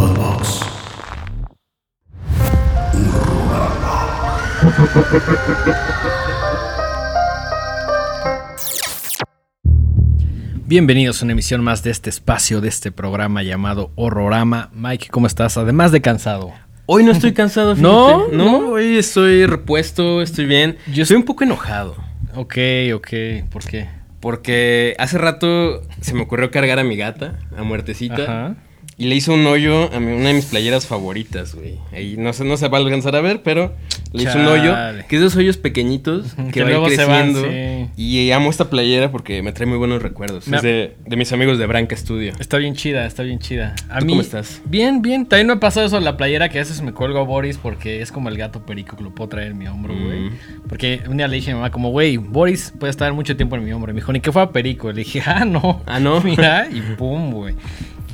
Podbox. Bienvenidos a una emisión más de este espacio, de este programa llamado Horrorama. Mike, ¿cómo estás? Además de cansado. Hoy no estoy cansado, fíjate. ¿No? no, ¿No? hoy estoy repuesto, estoy bien. Yo estoy un poco enojado. Ok, ok. ¿Por qué? Porque hace rato se me ocurrió cargar a mi gata, a muertecita. Ajá. Y le hizo un hoyo a mi- una de mis playeras favoritas, güey. Ahí no se, no se va a alcanzar a ver, pero le hizo un hoyo. Chale. Que es de esos hoyos pequeñitos que, que va a luego se van, creciendo. sí. Y amo esta playera porque me trae muy buenos recuerdos. Me Es de, de mis amigos de Branca Studio. Está bien chida, está bien chida. A ¿Tú mí, cómo estás? Bien, bien. También me ha pasado eso en la playera que a veces me cuelgo a Boris porque es como el gato perico que lo puedo traer en mi hombro, güey. Mm. Porque un día le dije a mi mamá como, güey, Boris puede estar mucho tiempo en mi hombro. Y me dijo, ni que fuera perico. Le dije, ah, no. Ah, ¿no? Mira, y pum, güey.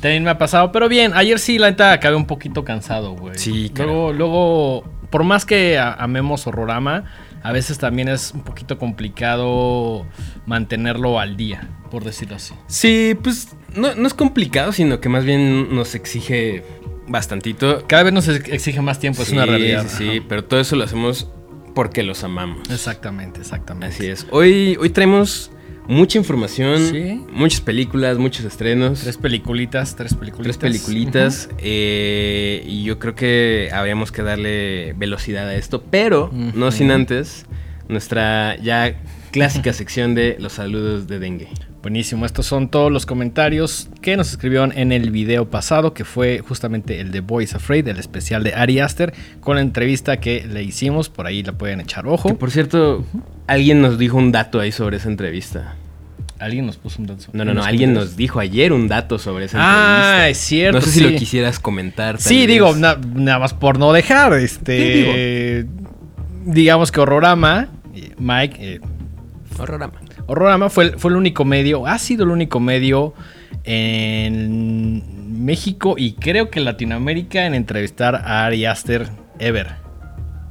También me ha pasado, pero bien, ayer sí la neta acabé un poquito cansado, güey. Sí, Luego, luego, por más que amemos Horrorama, a veces también es un poquito complicado mantenerlo al día, por decirlo así. Sí, pues no, no es complicado, sino que más bien nos exige bastantito. Cada vez nos ex- exige más tiempo, es una realidad. Sí, sí, pero todo eso lo hacemos porque los amamos. Exactamente, exactamente. Así es. Hoy, hoy traemos mucha información, Sí. muchas películas, muchos estrenos. Tres peliculitas, tres peliculitas. Tres peliculitas eh, y yo creo que habríamos que darle velocidad a esto, pero no sin antes nuestra ya clásica sección de los saludos de dengue. Buenísimo, estos son todos los comentarios que nos escribieron en el video pasado, que fue justamente el de Boys Afraid, el especial de Ari Aster, con la entrevista que le hicimos, por ahí la pueden echar Que ojo. por cierto, alguien nos dijo un dato ahí sobre esa entrevista. Alguien nos puso un dato. No, no, no, alguien nos dijo ayer un dato sobre esa Ah, entrevista. es cierto. No sé si lo quisieras comentar. Sí, vez. digo, na- nada más por no dejar, este... Digamos que Horrorama, eh, Mike, eh, Horrorama. Horrorama fue, el- fue el único medio, ha sido el único medio en México y creo que en Latinoamérica en entrevistar a Ari Aster ever.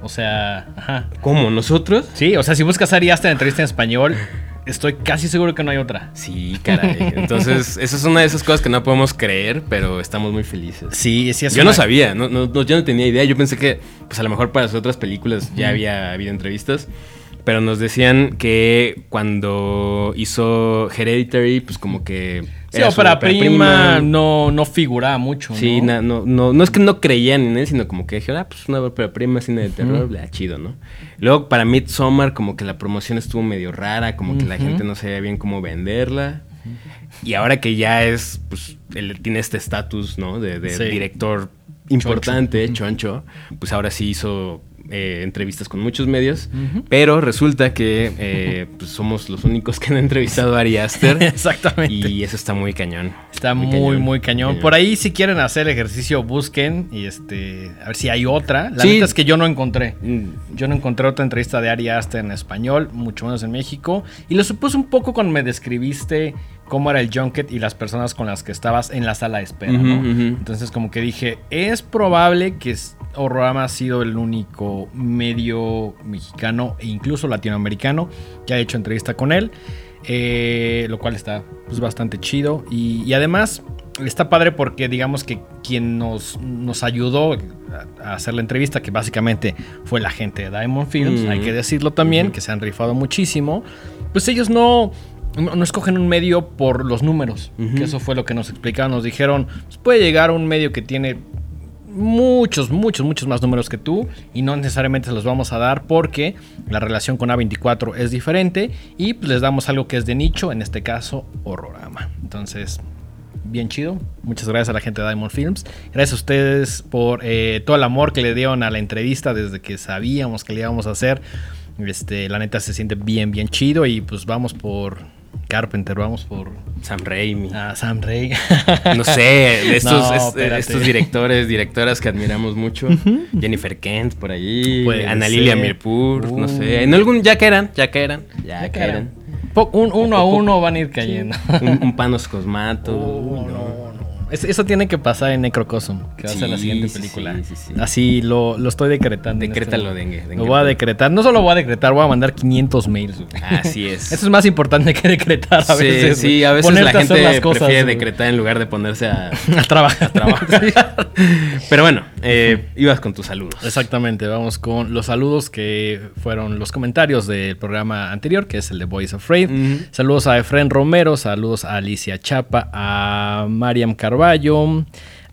O sea, ajá. ¿Cómo? ¿Nosotros? Sí, o sea, si buscas a Ari Aster en entrevista en español, estoy casi seguro que no hay otra. Sí, caray. Entonces, esa es una de esas cosas que no podemos creer, pero estamos muy felices. Sí, sí, es yo una- no sabía, no, no- no- yo no tenía idea. Yo pensé que, pues a lo mejor para las otras películas ya había habido entrevistas. Pero nos decían que cuando hizo Hereditary, pues como que. Sí, era ópera prima, no, no figuraba mucho. Sí, ¿no? na- no, no, no es que no creían en él, sino como que dijeron, ah, pues una ópera prima, cine de terror, bla, chido, ¿no? Luego para Midsommar, como que la promoción estuvo medio rara, como que la gente no sabía bien cómo venderla. Y ahora que ya es, pues, él tiene este estatus, ¿no? De, de Sí. director importante, choncho, pues ahora sí hizo eh, entrevistas con muchos medios, pero resulta que eh, pues somos los únicos que han entrevistado a Ari Aster. Exactamente. y eso está muy cañón. Está muy, muy cañón. cañón. Por ahí, si quieren hacer ejercicio, busquen y este, a ver si hay otra. La Sí. neta es que yo no encontré. Mm, Yo no encontré otra entrevista de Ari Aster en español, mucho menos en México. Y lo supuse un poco cuando me describiste cómo era el junket y las personas con las que estabas en la sala de espera, ¿no? Entonces, como que dije, es probable que Horrorama ha sido el único medio mexicano e incluso latinoamericano que ha hecho entrevista con él. eh, lo cual está pues, bastante chido. Y, y además está padre porque digamos que quien nos, nos ayudó a, a hacer la entrevista, que básicamente fue la gente de Diamond Films, hay que decirlo también, que se han rifado muchísimo, pues ellos no, no, no escogen un medio por los números, que eso fue lo que nos explicaron, nos dijeron, pues puede llegar un medio que tiene muchos, muchos, muchos más números que tú y no necesariamente se los vamos a dar porque la relación con A24 es diferente y pues, les damos algo que es de nicho, en este caso Horrorama. Entonces, bien chido. Muchas gracias a la gente de Diamond Films. Gracias a ustedes por eh, todo el amor que le dieron a la entrevista desde que sabíamos que le íbamos a hacer. Este, la neta se siente bien, bien chido y pues vamos por Carpenter, vamos por Sam Raimi. ah, Sam Rey. No sé, de estos, No, es- espérate. estos directores, directoras que admiramos mucho. Jennifer Kent por allí. Puede Ana ser. Lilia Mirpur, no Uh. sé. En algún, ya caerán, ya caerán. Ya, Ya caerán. un- uno a uno van a ir cayendo. Un, un Panos Cosmato. Uy, no, no, Es- eso tiene que pasar en Necrocosm, que va a ser la siguiente película. sí, sí, sí. Así lo, lo estoy decretando. en Decrétalo, este dengue. Lo voy a decretar. No solo voy a decretar, voy a mandar 500 mails. güey. Así es. Eso es más importante que decretar a sí, veces. sí, a veces Ponerte la gente cosas, prefiere güey. decretar en lugar de ponerse a, a trabajar. a trabajar. Pero bueno, eh, ibas con tus saludos. Exactamente, vamos con los saludos que fueron los comentarios del programa anterior, que es el de of Afraid. Ujú. Saludos a Efren Romero, saludos a Alicia Chapa, a Mariam Carballo,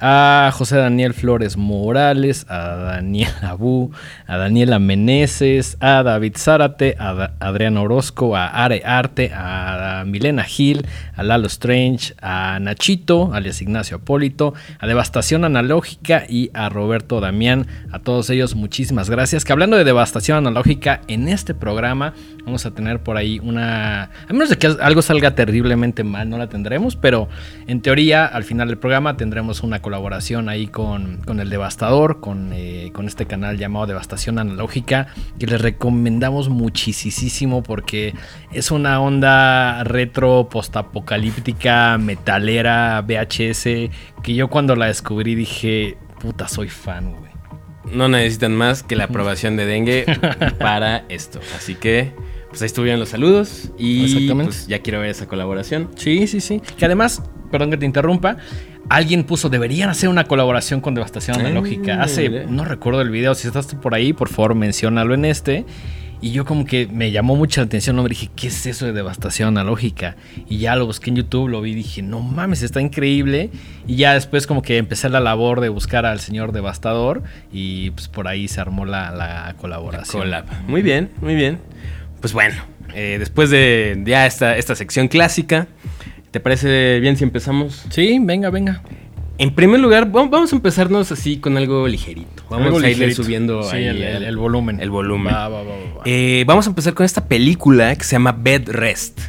a José Daniel Flores Morales, a Daniel Abú, a Daniela Meneses, a David Zárate, a Da- Adrián Orozco, a Are Arte, a Milena Gil, a Lalo Strange, a Nachito, alias Ignacio Apólito, a Devastación Analógica y a Roberto Damián. A todos ellos, muchísimas gracias. Que hablando de Devastación Analógica, en este programa vamos a tener por ahí una. A menos de que algo salga terriblemente mal, no la tendremos, pero en teoría, al final del programa tendremos una colaboración ahí con, con el Devastador, con, eh, con este canal llamado Devastación Analógica, que les recomendamos muchísimo porque es una onda retro, postapocalíptica, metalera, VHS, que yo cuando la descubrí dije, puta, soy fan, güey. No necesitan más que la aprobación de dengue para esto. Así que, pues ahí estuvieron los saludos. Y pues ya quiero ver esa colaboración. Sí, sí, sí. Que además, perdón que te interrumpa, alguien puso, deberían hacer una colaboración con Devastación Analógica. Hace, no recuerdo el video, si estás por ahí, por favor, menciónalo en este. Y yo como que me llamó mucha la atención, ¿no? Me dije, ¿qué es eso de devastación analógica? Y ya lo busqué en YouTube, lo vi y dije, no mames, está increíble. Y ya después como que empecé la labor de buscar al señor devastador y pues por ahí se armó la, la colaboración. Muy bien, muy bien. Pues bueno, eh, después de ya esta, esta sección clásica, ¿te parece bien si empezamos? Sí, venga, venga. En primer lugar, va- vamos a empezarnos así con algo ligerito. Vamos Algo a irle ligerito. subiendo Sí, ahí el, el- el volumen. El volumen. Va, va, va, va, va. Eh, vamos a empezar con esta película que se llama Bed Rest.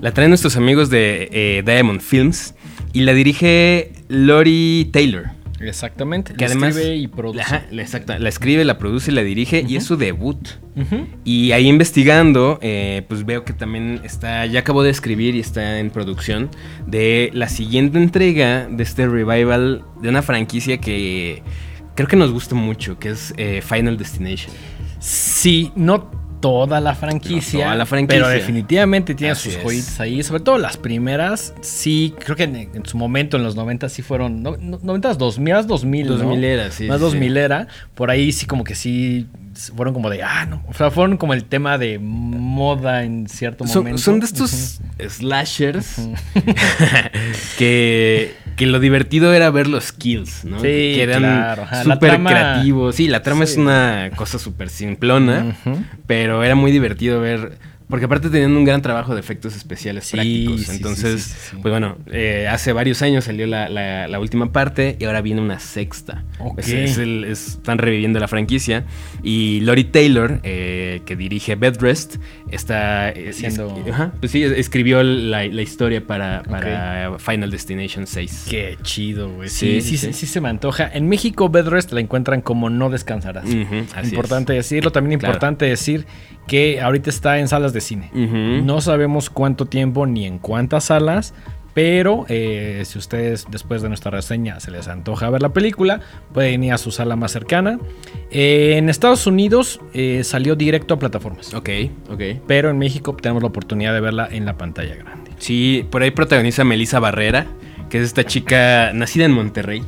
La traen nuestros amigos de eh, Diamond Films y la dirige Lori Taylor. Exactamente. Que le además escribe y produce. Ajá, la, exacta- la escribe, la produce y la dirige y es su debut. Y ahí investigando, eh, pues veo que también está, ya acabó de escribir y está en producción de la siguiente entrega de este revival de una franquicia que creo que nos gusta mucho, que es eh, Final Destination. Sí, no toda la franquicia. No toda la franquicia. Pero definitivamente tiene Así sus es. joyitas ahí. Sobre todo las primeras. Sí, creo que en, en su momento, en los 90 sí fueron. No, no, 90 2000, más 2000. ¿no? 2000 era, sí, Más sí, 2000 sí. era. Por ahí sí, como que sí. Fueron como de. Ah, no. O sea, fueron como el tema de moda en cierto Son, momento. son de estos slashers que, que lo divertido era ver los kills, ¿no? Sí, que eran claro, súper trama- creativos. Sí, la trama Sí. es una cosa súper simplona, pero era muy divertido ver. Porque aparte tenían un gran trabajo de efectos especiales Sí, prácticos. sí, Entonces, sí, pues bueno, eh, hace varios años salió la, la- la última parte y ahora viene una sexta. Ok. Es- es el- es- están reviviendo la franquicia. Y Lori Taylor, eh, que dirige Bedrest, está eh, Haciendo- es- ajá, pues sí, es- escribió la, la historia para, para Final Destination 6. Qué chido, güey. Sí, Sí sí, se me antoja. En México, Bedrest la encuentran como No Descansarás. Así importante decirlo. También Claro. importante decir que ahorita está en salas de cine. No sabemos cuánto tiempo ni en cuántas salas. Pero eh, si ustedes después de nuestra reseña se les antoja ver la película, pueden ir a su sala más cercana. Eh, en Estados Unidos eh, salió directo a plataformas. Ok, ok. Pero en México tenemos la oportunidad de verla en la pantalla grande. Sí, por ahí protagoniza Melissa Barrera, que es esta chica nacida en Monterrey.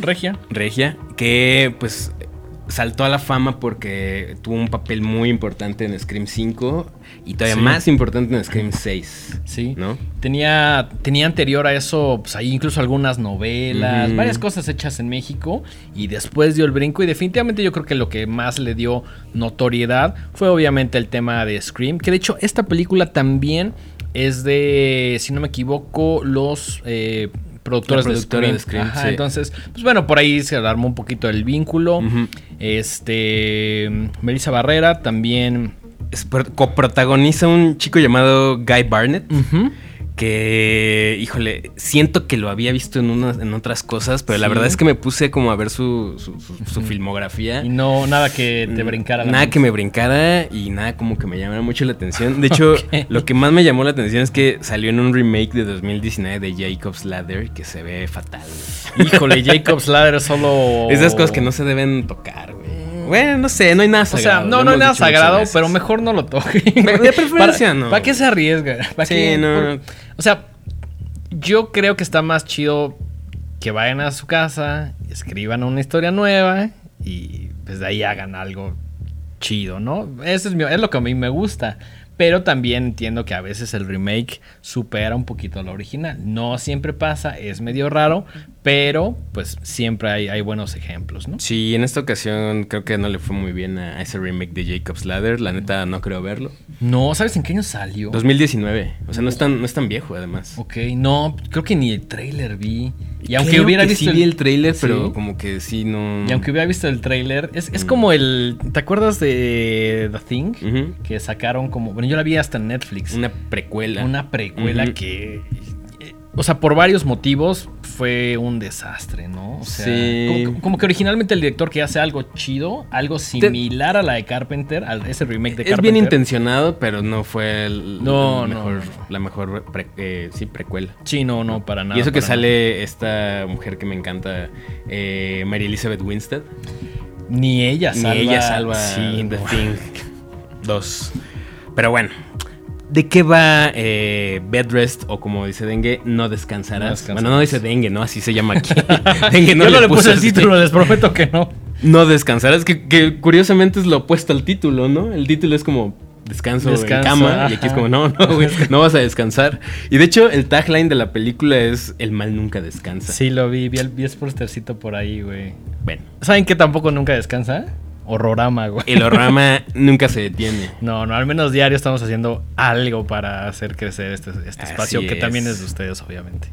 Regia. Regia, que pues saltó a la fama porque tuvo un papel muy importante en Scream 5 y todavía Sí. más importante en Scream 6. Sí. ¿No? Tenía, tenía anterior a eso, pues ahí incluso algunas novelas, varias cosas hechas en México. Y después dio el brinco. Y definitivamente yo creo que lo que más le dio notoriedad fue obviamente el tema de Scream. Que de hecho, esta película también es de, si no me equivoco, los eh, productores La de productora Scream. de Scream, Ajá, sí. Entonces, pues bueno, por ahí se armó un poquito el vínculo. Este. Melissa Barrera también. Es coprotagoniza un chico llamado Guy Barnett, Ujú. Que, híjole, siento que lo había visto en, unas, en otras cosas, pero la verdad es que me puse como a ver su, su- su- su filmografía. Y no, nada que te brincara la Nada mente. que me brincara y nada como que me llamara mucho la atención. De hecho, lo que más me llamó la atención es que salió en un remake de 2019 de Jacob's Ladder que se ve fatal. Híjole, Jacob's Ladder solo. Esas cosas que no se deben tocar, güey. Bueno, no sé, no hay nada O sagrado. sea, no, no hay nada sagrado, pero mejor no lo toque. De preferencia, ¿Para, no. ¿Para qué se arriesga? ¿Para Sí, qué? no. O sea, yo creo que está más chido que vayan a su casa, escriban una historia nueva y desde ahí hagan algo chido, ¿no? Eso es, mi- es lo que a mí me gusta. Pero también entiendo que a veces el remake supera un poquito lo original. No siempre pasa, es medio raro, pero pues siempre hay, hay buenos ejemplos, ¿no? Sí, en esta ocasión creo que no le fue muy bien a ese remake de Jacob's Ladder. La neta, no creo verlo. No, ¿sabes en qué año salió? 2019. O sea, no es tan, no es tan viejo, además. Ok, no, creo que ni el trailer vi. Y aunque hubiera que visto sí vi el trailer, Sí. pero como que sí no. Y aunque hubiera visto el trailer, es, es Mm. como el. ¿Te acuerdas de The Thing? Que sacaron como. Bueno, yo la vi hasta en Netflix. Una precuela. Una precuela que. O sea, por varios motivos fue un desastre, ¿no? O sea, Sí. como, como que originalmente el director que hace algo chido, algo similar a la de Carpenter, a ese remake de es Carpenter. bien intencionado, pero no fue el, No, el no, mejor, no, no. la mejor pre- eh, sí, precuela. Sí, no, no, para nada. y eso que nada. sale esta mujer que me encanta, eh, Mary Elizabeth Winstead. Ni ella Ni salva. ella salva Sí, The. Thing 2. Pero bueno, ¿de qué va eh, Bed Rest o como dice Dengue, no descansarás? No descansarás. Bueno, no dice Dengue, ¿no? Así se llama aquí. Dengue Yo no le puse el así. título, les prometo que no. No descansarás, que, que curiosamente es lo opuesto al título, ¿no? El título es como descanso Descansa, en cama y aquí es como no, no, güey, no vas a descansar. Y de hecho el tagline de la película es el mal nunca descansa. Sí, lo vi, vi el, vi el postercito por ahí, güey. Bueno, ¿Saben que tampoco nunca descansa? Horrorama, güey. el horrama nunca se detiene. No, no, al menos diario estamos haciendo algo para hacer crecer este, este espacio que también es de ustedes, obviamente.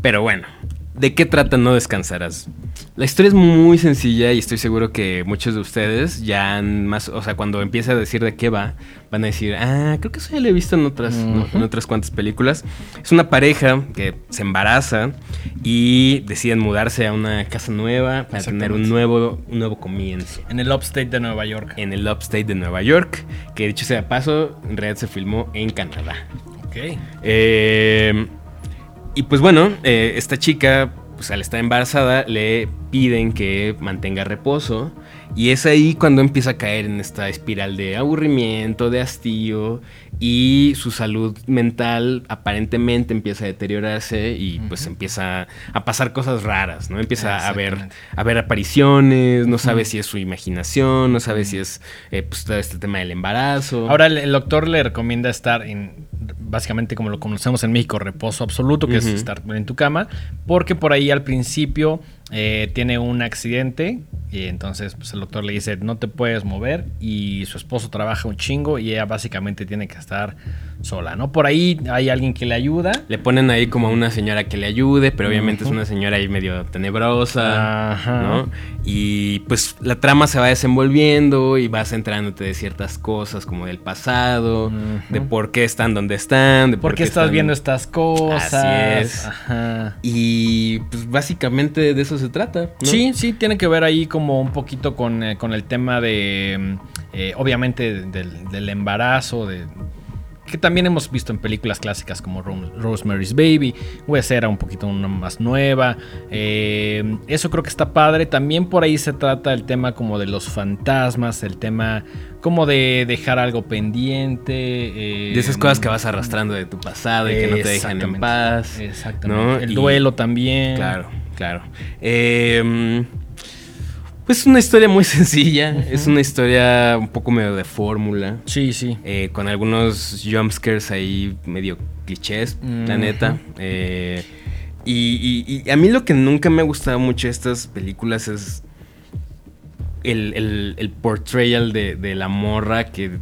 Pero bueno, ¿de qué trata No Descansarás? La historia es muy sencilla y estoy seguro que muchos de ustedes ya han más, o sea, cuando empiece a decir de qué va, van a decir, ah, creo que eso ya lo he visto en otras, ¿no? Ujú. en otras cuantas películas. Es una pareja que se embaraza y deciden mudarse a una casa nueva para tener un nuevo, un nuevo comienzo. En el upstate de Nueva York. En el upstate de Nueva York, que dicho sea de paso, en realidad se filmó en Canadá. Ok. Eh, y pues bueno, eh, esta chica, pues al estar embarazada, le piden que mantenga reposo. Y es ahí cuando empieza a caer en esta espiral de aburrimiento, de hastío. Y su salud mental aparentemente empieza a deteriorarse y pues empieza a pasar cosas raras, ¿no? Empieza a ver, a ver apariciones, no sabe si es su imaginación, no sabe si es eh, pues todo este tema del embarazo. Ahora el doctor le recomienda estar en, básicamente como lo conocemos en México, reposo absoluto, que es estar en tu cama, porque por ahí al principio eh, tiene un accidente y entonces pues, el doctor le dice no te puedes mover y su esposo trabaja un chingo y ella básicamente tiene que estar sola, ¿no? Por ahí hay alguien que le ayuda. Le ponen ahí como a una señora que le ayude, pero obviamente es una señora ahí medio tenebrosa, Ajá. ¿no? Y pues la trama se va desenvolviendo y vas entrándote de ciertas cosas como del pasado, de por qué están donde están, de ¿Por qué estás están- viendo estas cosas? Así es. Ajá. Y pues básicamente de eso se trata. ¿no? Sí, sí, tiene que ver ahí como un poquito con, eh, con el tema de, mm, eh, obviamente, del, del embarazo, de que también hemos visto en películas clásicas como Ro- Rosemary's Baby, Wes era un poquito una más nueva, eh, eso creo que está padre, también por ahí se trata el tema como de los fantasmas, el tema como de dejar algo pendiente. eh, De esas cosas que vas arrastrando de tu pasado y que no te dejan en paz. Exactamente. ¿no? El Y- duelo también. Claro, claro. Eh, pues es una historia muy sencilla. Es una historia un poco medio de fórmula. Sí, sí. eh, con algunos jumpscares ahí medio clichés, la Ujú. neta. Eh, y, y- y a mí lo que nunca me ha gustado mucho de estas películas es el, el- el portrayal de, de la morra que...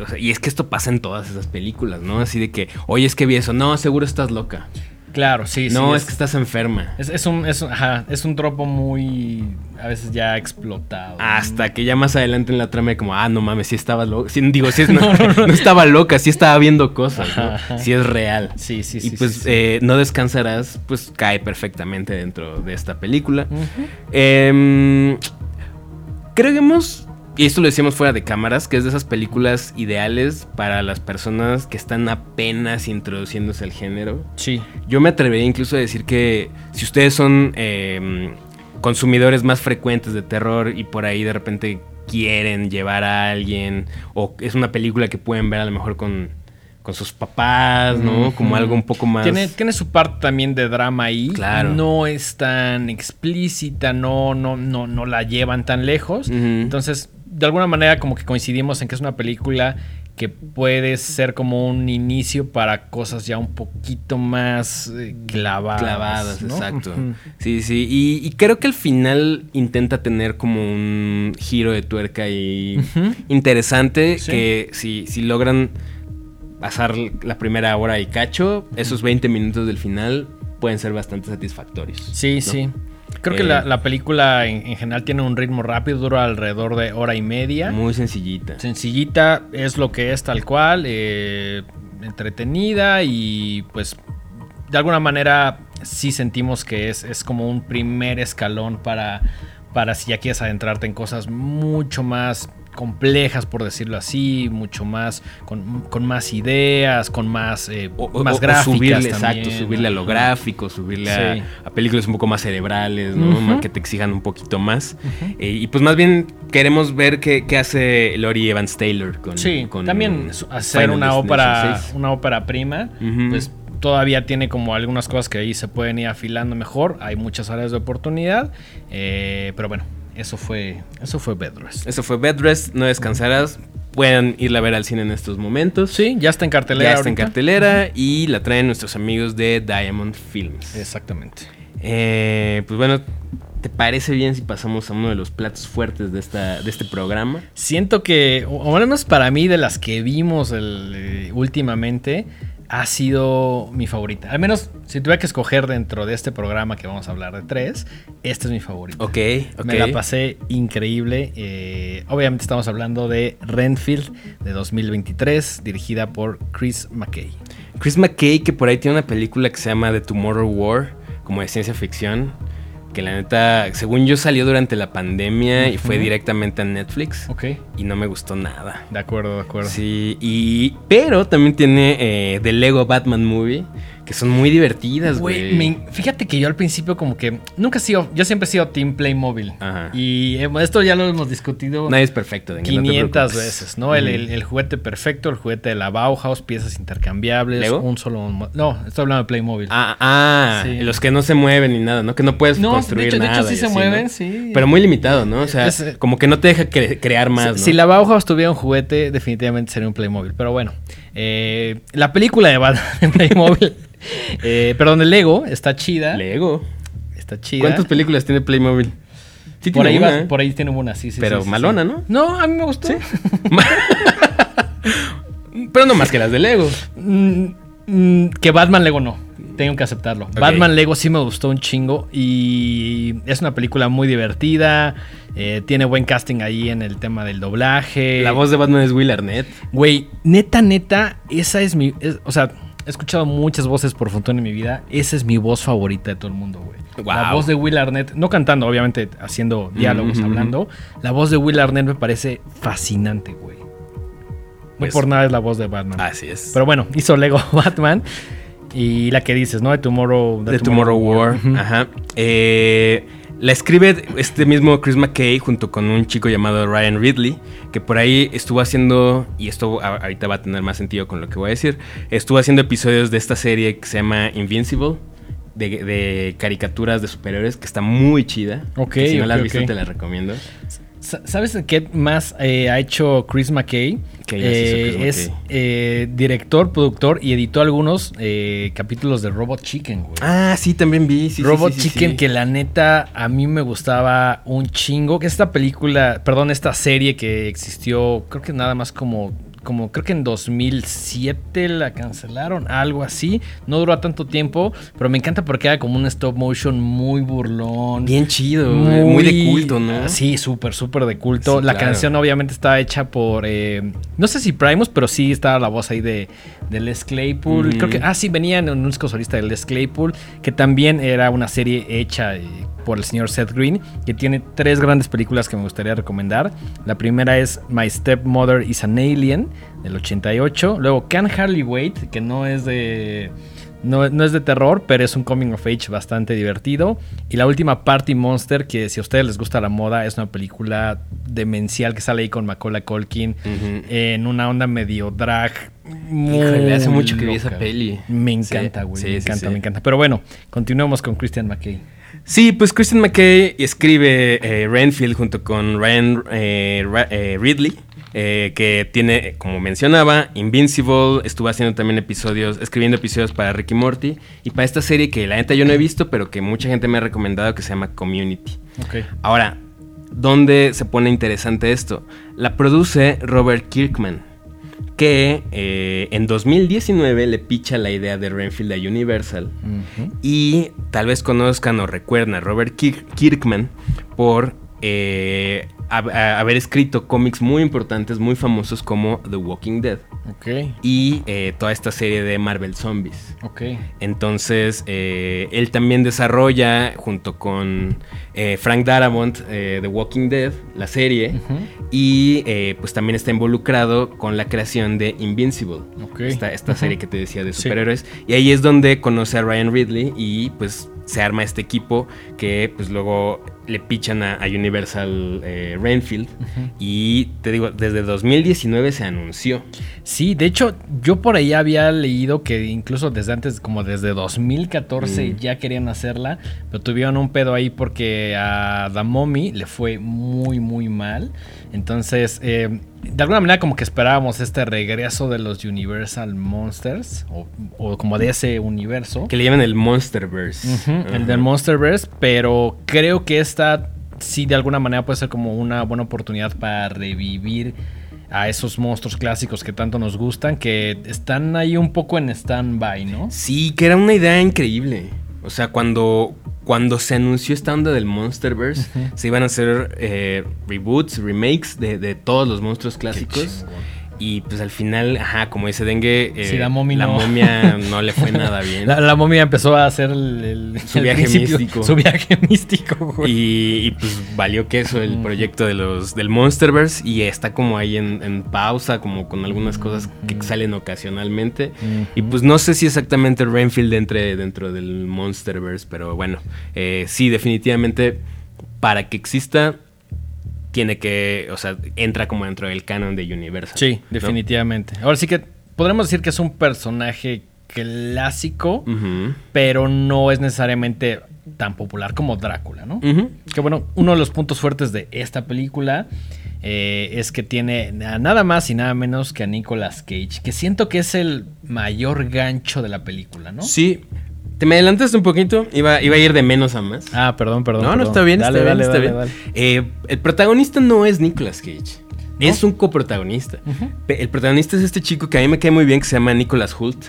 o sea, y es que esto pasa en todas esas películas, ¿no? Así de que, oye, es que vi eso. No, seguro estás loca. Claro, sí, sí. No, es, que estás enferma. Es, es un, es, ajá, es un tropo muy. a veces ya explotado. Hasta que ya más adelante en la trama, como, ah, no mames, sí estaba loca. Sí, digo, sí, es- no, no estaba loca, sí estaba viendo cosas, ¿no? Ajá, ajá. Sí es real. Sí, sí, y sí. pues sí, sí. eh, No Descansarás, pues cae perfectamente dentro de esta película. Ujú. Em, creo que hemos, y esto lo decíamos fuera de cámaras, que es de esas películas ideales para las personas que están apenas introduciéndose al género. Sí. Yo me atrevería incluso a decir que si ustedes son em, consumidores más frecuentes de terror y por ahí de repente quieren llevar a alguien, o es una película que pueden ver a lo mejor con, con sus papás, ¿no? Como algo un poco más... Tiene, tiene su parte también de drama ahí. Claro. No es tan explícita, no, no, no, no la llevan tan lejos. Entonces, de alguna manera, como que coincidimos en que es una película que puede ser como un inicio para cosas ya un poquito más eh, clavadas. clavadas, ¿no? exacto. Sí, sí. Y, y creo que al final intenta tener como un giro de tuerca y interesante Sí. que si, si logran pasar la primera hora y cacho, esos 20 minutos del final pueden ser bastante satisfactorios. Sí, ¿no? sí. Creo que Eh, la, la película en, en general tiene un ritmo rápido, dura alrededor de hora y media. Muy sencillita. Sencillita, es lo que es tal cual, eh, entretenida y pues de alguna manera sí sentimos que es, es como un primer escalón para, para si ya quieres adentrarte en cosas mucho más complejas, por decirlo así, mucho más, con, con más ideas, con más, eh, O, más o gráficas subirle, también, exacto, subirle a lo gráfico, subirle a- Sí. a, películas un poco más cerebrales, ¿no? Que te exijan un poquito más. Eh, y pues más bien queremos ver qué, qué hace Lori Evans Taylor con. Sí, con también hacer Final una ópera, 6. una ópera prima, pues todavía tiene como algunas cosas que ahí se pueden ir afilando mejor. Hay muchas áreas de oportunidad, eh, pero bueno, eso fue, eso fue Bedrest. Eso fue Bedrest, no descansarás. Pueden irla a ver al cine en estos momentos. Sí, ya está en cartelera. Ya está en cartelera y la traen nuestros amigos de Diamond Films. Exactamente. Eh, pues bueno, ¿te parece bien si pasamos a uno de los platos fuertes de, esta, de este programa? Siento que, o o al menos para mí, de las que vimos el, eh, últimamente, ha sido mi favorita. Al menos, si tuviera que escoger dentro de este programa que vamos a hablar de tres, esta es mi favorita. Ok, ok. Me la pasé increíble. eh, obviamente estamos hablando de Renfield de 2023, dirigida por Chris McKay. Chris McKay, que por ahí tiene una película que se llama The Tomorrow War, como de ciencia ficción, que la neta, según yo salió durante la pandemia y fue directamente a Netflix Ok. y no me gustó nada. De acuerdo, de acuerdo. Sí, y pero también tiene eh, The Lego Batman Movie, que son muy divertidas, Güey, fíjate que yo al principio como que nunca he sido, yo siempre he sido Team Playmobil. Ajá. Y eh, esto ya lo hemos discutido Nadie es perfecto, Dengue, no te 500 preocupes. veces, ¿no? El, Ujú. el- el juguete perfecto, el juguete de la Bauhaus, piezas intercambiables, ¿Lego? un solo... No, estoy hablando de Playmobil. Ah, ah, Sí. los que no se mueven ni nada, ¿no? Que no puedes No, de construir hecho- de nada. hecho sí se así, mueven, ¿no? sí. Pero muy limitado, ¿no? O sea, Es, eh, como que no te deja cre- crear más, Si- ¿no? Si la Bauhaus tuviera un juguete, definitivamente sería un Playmobil. Pero bueno, eh, la película de Batman de Playmobil, eh, perdón, el Lego, está chida. Lego. Está chida. ¿Cuántas películas tiene Playmobil? Sí por, tiene ahí una, va- ¿eh? por ahí tiene una, sí, sí. Pero sí, sí, malona, sí. ¿no? No, a mí me gustó. Pero no más que las de Lego. Mm, mm, que Batman Lego no. Tengo que aceptarlo. Batman Lego sí me gustó un chingo. Y es una película muy divertida. eh, tiene buen casting ahí en el tema del doblaje. La voz de Batman es Will Arnett. Güey, neta, neta, esa es mi. es- o sea, he escuchado muchas voces por Fontón en mi vida. Esa es mi voz favorita de todo el mundo, güey. La voz de Will Arnett, no cantando, obviamente, haciendo diálogos, hablando. La voz de Will Arnett me parece fascinante, güey. No Pues- por nada es la voz de Batman. Así es. Pero bueno, hizo Lego Batman. Y la que dices, ¿no? De Tomorrow. The Tomorrow War. Ajá. Eh, la escribe este mismo Chris McKay junto con un chico llamado Ryan Ridley, que por ahí estuvo haciendo, y esto ahorita va a tener más sentido con lo que voy a decir, estuvo haciendo episodios de esta serie que se llama Invincible. De, de caricaturas de superhéroes que está muy chida. Ok, si no la has visto, te la recomiendo. Sa- ¿Sabes qué más eh, ha hecho Chris McKay? ¿Qué más hizo Eh, Chris es McKay? eh, director, productor y editó algunos eh, capítulos de Robot Chicken, güey. Ah, sí, también vi. Sí, Robot sí, sí, Chicken, que la neta a mí me gustaba un chingo. Que esta película, perdón, esta serie que existió, creo que nada más como como creo que en 2007 la cancelaron, algo así. No duró tanto tiempo, pero me encanta porque era como un stop motion muy burlón. Bien chido, muy, de culto, ¿no? Sí, súper, súper de culto. la canción obviamente está hecha por, eh, no sé si Primus, pero sí estaba la voz ahí de, de Les Claypool. Creo que, ah, sí, venía en un disco solista de Les Claypool, que también era una serie hecha eh, por el señor Seth Green, que tiene tres grandes películas que me gustaría recomendar. La primera es My Stepmother is an Alien, del 88. Luego Can Hardly Wait, que no es de... No, es de terror, pero es un coming of age bastante divertido. Y la última, Party Monster, que si a ustedes les gusta la moda, es una película demencial que sale ahí con Macaulay Culkin en una onda medio drag. Híjole, hace mucho que vi esa peli. Me encanta, güey. me encanta, me encanta. Pero bueno, continuemos con Christian McKay. Sí, pues Christian McKay escribe eh, Renfield junto con Ryan eh, eh, Ridley. que tiene, como mencionaba, Invincible, estuvo haciendo también episodios, escribiendo episodios para Ricky Morty y para esta serie que la neta yo no he visto, pero que mucha gente me ha recomendado que se llama Community. Okay. Ahora, ¿dónde se pone interesante esto? La produce Robert Kirkman que eh, en 2019 le picha la idea de Renfield a Universal y tal vez conozcan o recuerden a Robert Kirkman por eh, haber escrito cómics muy importantes, muy famosos como The Walking Dead. Y eh, toda esta serie de Marvel Zombies. Entonces, él también desarrolla, junto con Frank Darabont, The Walking Dead, la serie. Y pues también está involucrado con la creación de Invincible. Esta, esta serie que te decía de superhéroes. Y ahí es donde conoce a Ryan Ridley y pues se arma este equipo que pues luego le pichan a, Universal eh, Renfield y te digo, desde 2019 se anunció. Sí, de hecho yo por ahí había leído que incluso desde antes, como desde 2014 mm. ya querían hacerla, pero tuvieron un pedo ahí porque a Mommy le fue muy muy mal. Entonces, eh, de alguna manera como que esperábamos este regreso de los Universal Monsters o, como de ese universo. Que le llaman el Monsterverse. El del Monsterverse, pero creo que esta sí de alguna manera puede ser como una buena oportunidad para revivir a esos monstruos clásicos que tanto nos gustan, que están ahí un poco en stand-by, ¿no? Sí, que era una idea increíble. O sea, cuando, cuando se anunció esta onda del Monsterverse, se iban a hacer eh, reboots, remakes de, de, todos los monstruos clásicos. Y pues al final, ajá, como dice Dengue, eh, la, momia, no. le fue nada bien. La, momia empezó a hacer el, su viaje místico. Su viaje místico, güey. Y, pues valió queso el mm. proyecto de los, del Monsterverse y está como ahí en, pausa, como con algunas cosas que salen ocasionalmente. Y pues no sé si exactamente Renfield entre dentro del Monsterverse, pero bueno, eh, sí, definitivamente para que exista tiene que, o sea, entra como dentro del canon de Universal. Sí, definitivamente. Ahora sí que podremos decir que es un personaje clásico, pero no es necesariamente tan popular como Drácula, ¿no? Que bueno, uno de los puntos fuertes de esta película eh, es que tiene nada más y nada menos que a Nicolas Cage, que siento que es el mayor gancho de la película, ¿no? Sí, te me adelantaste un poquito, iba, iba a ir de menos a más. Ah, perdón, perdón. No, no, está bien, está bien, está bien. Eh, el protagonista no es Nicolas Cage. Es un coprotagonista. El protagonista es este chico que a mí me cae muy bien, que se llama Nicolas Hult.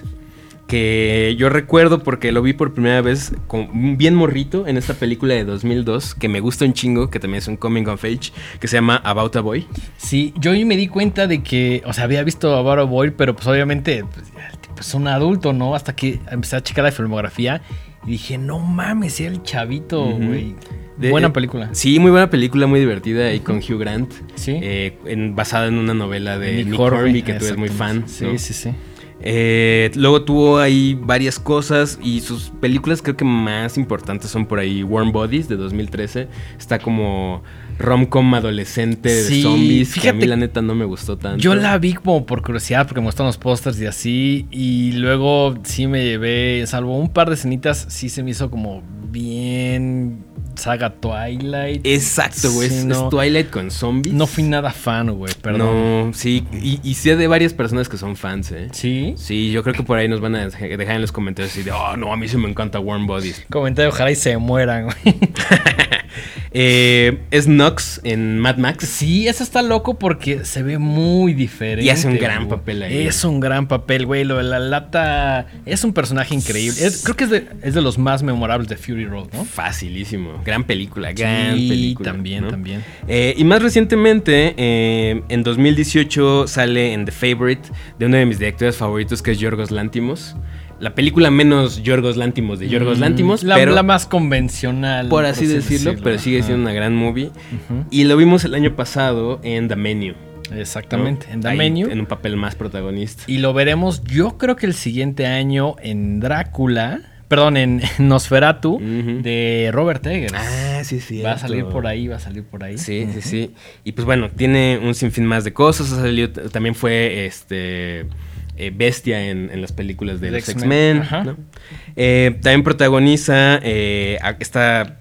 Que yo recuerdo porque lo vi por primera vez con, bien morrito en esta película de 2002, que me gusta un chingo, que también es un coming of age, que se llama About a Boy. Sí, yo me di cuenta de que, o sea, había visto About a Boy, pero pues obviamente pues, pues un adulto, ¿no? Hasta que empecé a checar la filmografía y dije, no mames, era el chavito, güey. Buena eh, película. Sí, muy buena película, muy divertida y con Hugh Grant. Sí. Eh, basada en una novela de Nick, Hornby, que tú eres muy fan. Sí, sí, sí. Eh, luego tuvo ahí varias cosas y sus películas creo que más importantes son por ahí Warm Bodies de 2013. Está como rom-com adolescente de zombies que a mí la neta no me gustó tanto. Yo la vi como por curiosidad porque me gustan los pósters y así y luego sí me llevé, salvo un par de escenitas, sí se me hizo como bien saga Twilight. Exacto, güey. es, Twilight con zombies. No fui nada fan, güey, perdón. No, sí. Y, y sé de varias personas que son fans, ¿eh? ¿Sí? Sí, yo creo que por ahí nos van a dejar en los comentarios así de, oh, no, a mí sí me encanta Warm Bodies. Comentario, ojalá y se mueran, güey. Eh, es Nox en Mad Max. Sí, eso está loco porque se ve muy diferente. Y hace un gran papel ahí. Es un gran papel, güey. Lo de la lata es un personaje increíble. Es- creo que es de, es de los más memorables de Fury Road, ¿no? Facilísimo. Gran película, gran Sí, película. también, ¿no? también. Eh, y más recientemente, eh, en 2018 sale en The Favorite de uno de mis directores favoritos que es Yorgos Lantimos. La película menos Yorgos Lantimos de Yorgos Mm, Lantimos, la, pero la más convencional. por así decirlo, pero sigue Ajá. siendo una gran movie. Y lo vimos el año pasado en The Menu. ¿no? Exactamente, en The Ahí, Menu. En un papel más protagonista. Y lo veremos, yo creo que el siguiente año en Drácula. Perdón, en Nosferatu de Robert Eggers. Ah, sí, sí. va a salir por ahí, va a salir por ahí. Sí, sí, sí. Y pues bueno, tiene un sinfín más de cosas. También fue este eh, bestia en, en las películas de los X-Men. Eh, también protagoniza eh, esta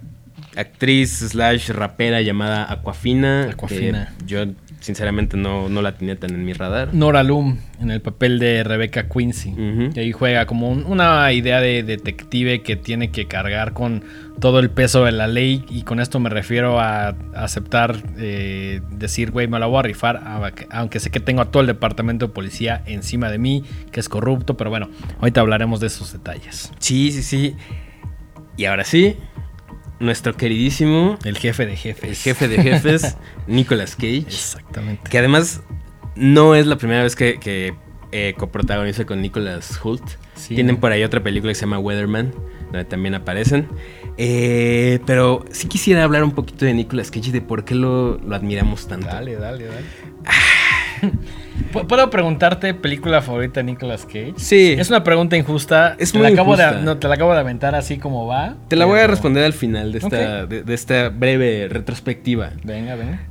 actriz slash rapera llamada Aquafina. Aquafina. yo sinceramente no, no la tenía tan en mi radar. Nora Loom en el papel de Rebecca Quincy. Que ahí juega como un- una idea de detective que tiene que cargar con todo el peso de la ley. Y con esto me refiero a aceptar, eh, decir, güey, me la voy a rifar. a- Aunque sé que tengo a todo el departamento de policía encima de mí, que es corrupto. Pero bueno, ahorita hablaremos de esos detalles. Sí, sí, sí. Y ahora sí, nuestro queridísimo, El jefe de jefes. el jefe de jefes, Nicolas Cage. Exactamente. Que además no es la primera vez que, que eh, coprotagoniza con Nicholas Hoult. Sí, Tienen por ahí otra película que se llama Weatherman, donde también aparecen. Eh, pero sí quisiera hablar un poquito de Nicolas Cage y de por qué lo, lo admiramos tanto. Dale, dale, dale. ¿Pu- ¿Puedo preguntarte película favorita de Nicolas Cage? Sí. Es una pregunta injusta. Es te muy la acabo injusta. De, no, te la acabo de aventar así como va. Te la voy a responder al final de esta, Ok. de, de esta breve retrospectiva. Venga, venga.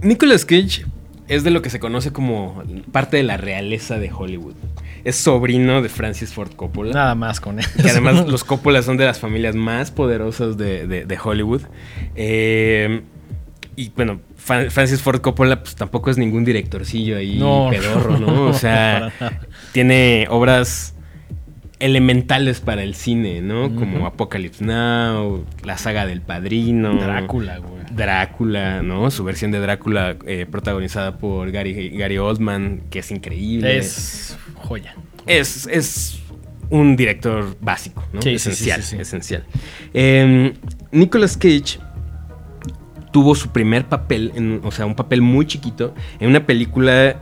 Nicolas Cage es de lo que se conoce como parte de la realeza de Hollywood. Es sobrino de Francis Ford Coppola. Nada más con eso. Que además los Coppola son de las familias más poderosas de, de- de Hollywood. Eh, y bueno, Francis Ford Coppola pues tampoco es ningún directorcillo ahí No, pedorro, ¿no? no, O sea, tiene obras elementales para el cine, ¿no? Como Apocalypse Now, la saga del Padrino. Drácula, güey. Drácula, ¿no? Su versión de Drácula eh, protagonizada por Gary, Gary Oldman, que es increíble. Es joya. Es, es un director básico, ¿no? Sí, esencial, sí, sí, sí. esencial. Eh, Nicolas Cage tuvo su primer papel, en- o sea, un papel muy chiquito, en una película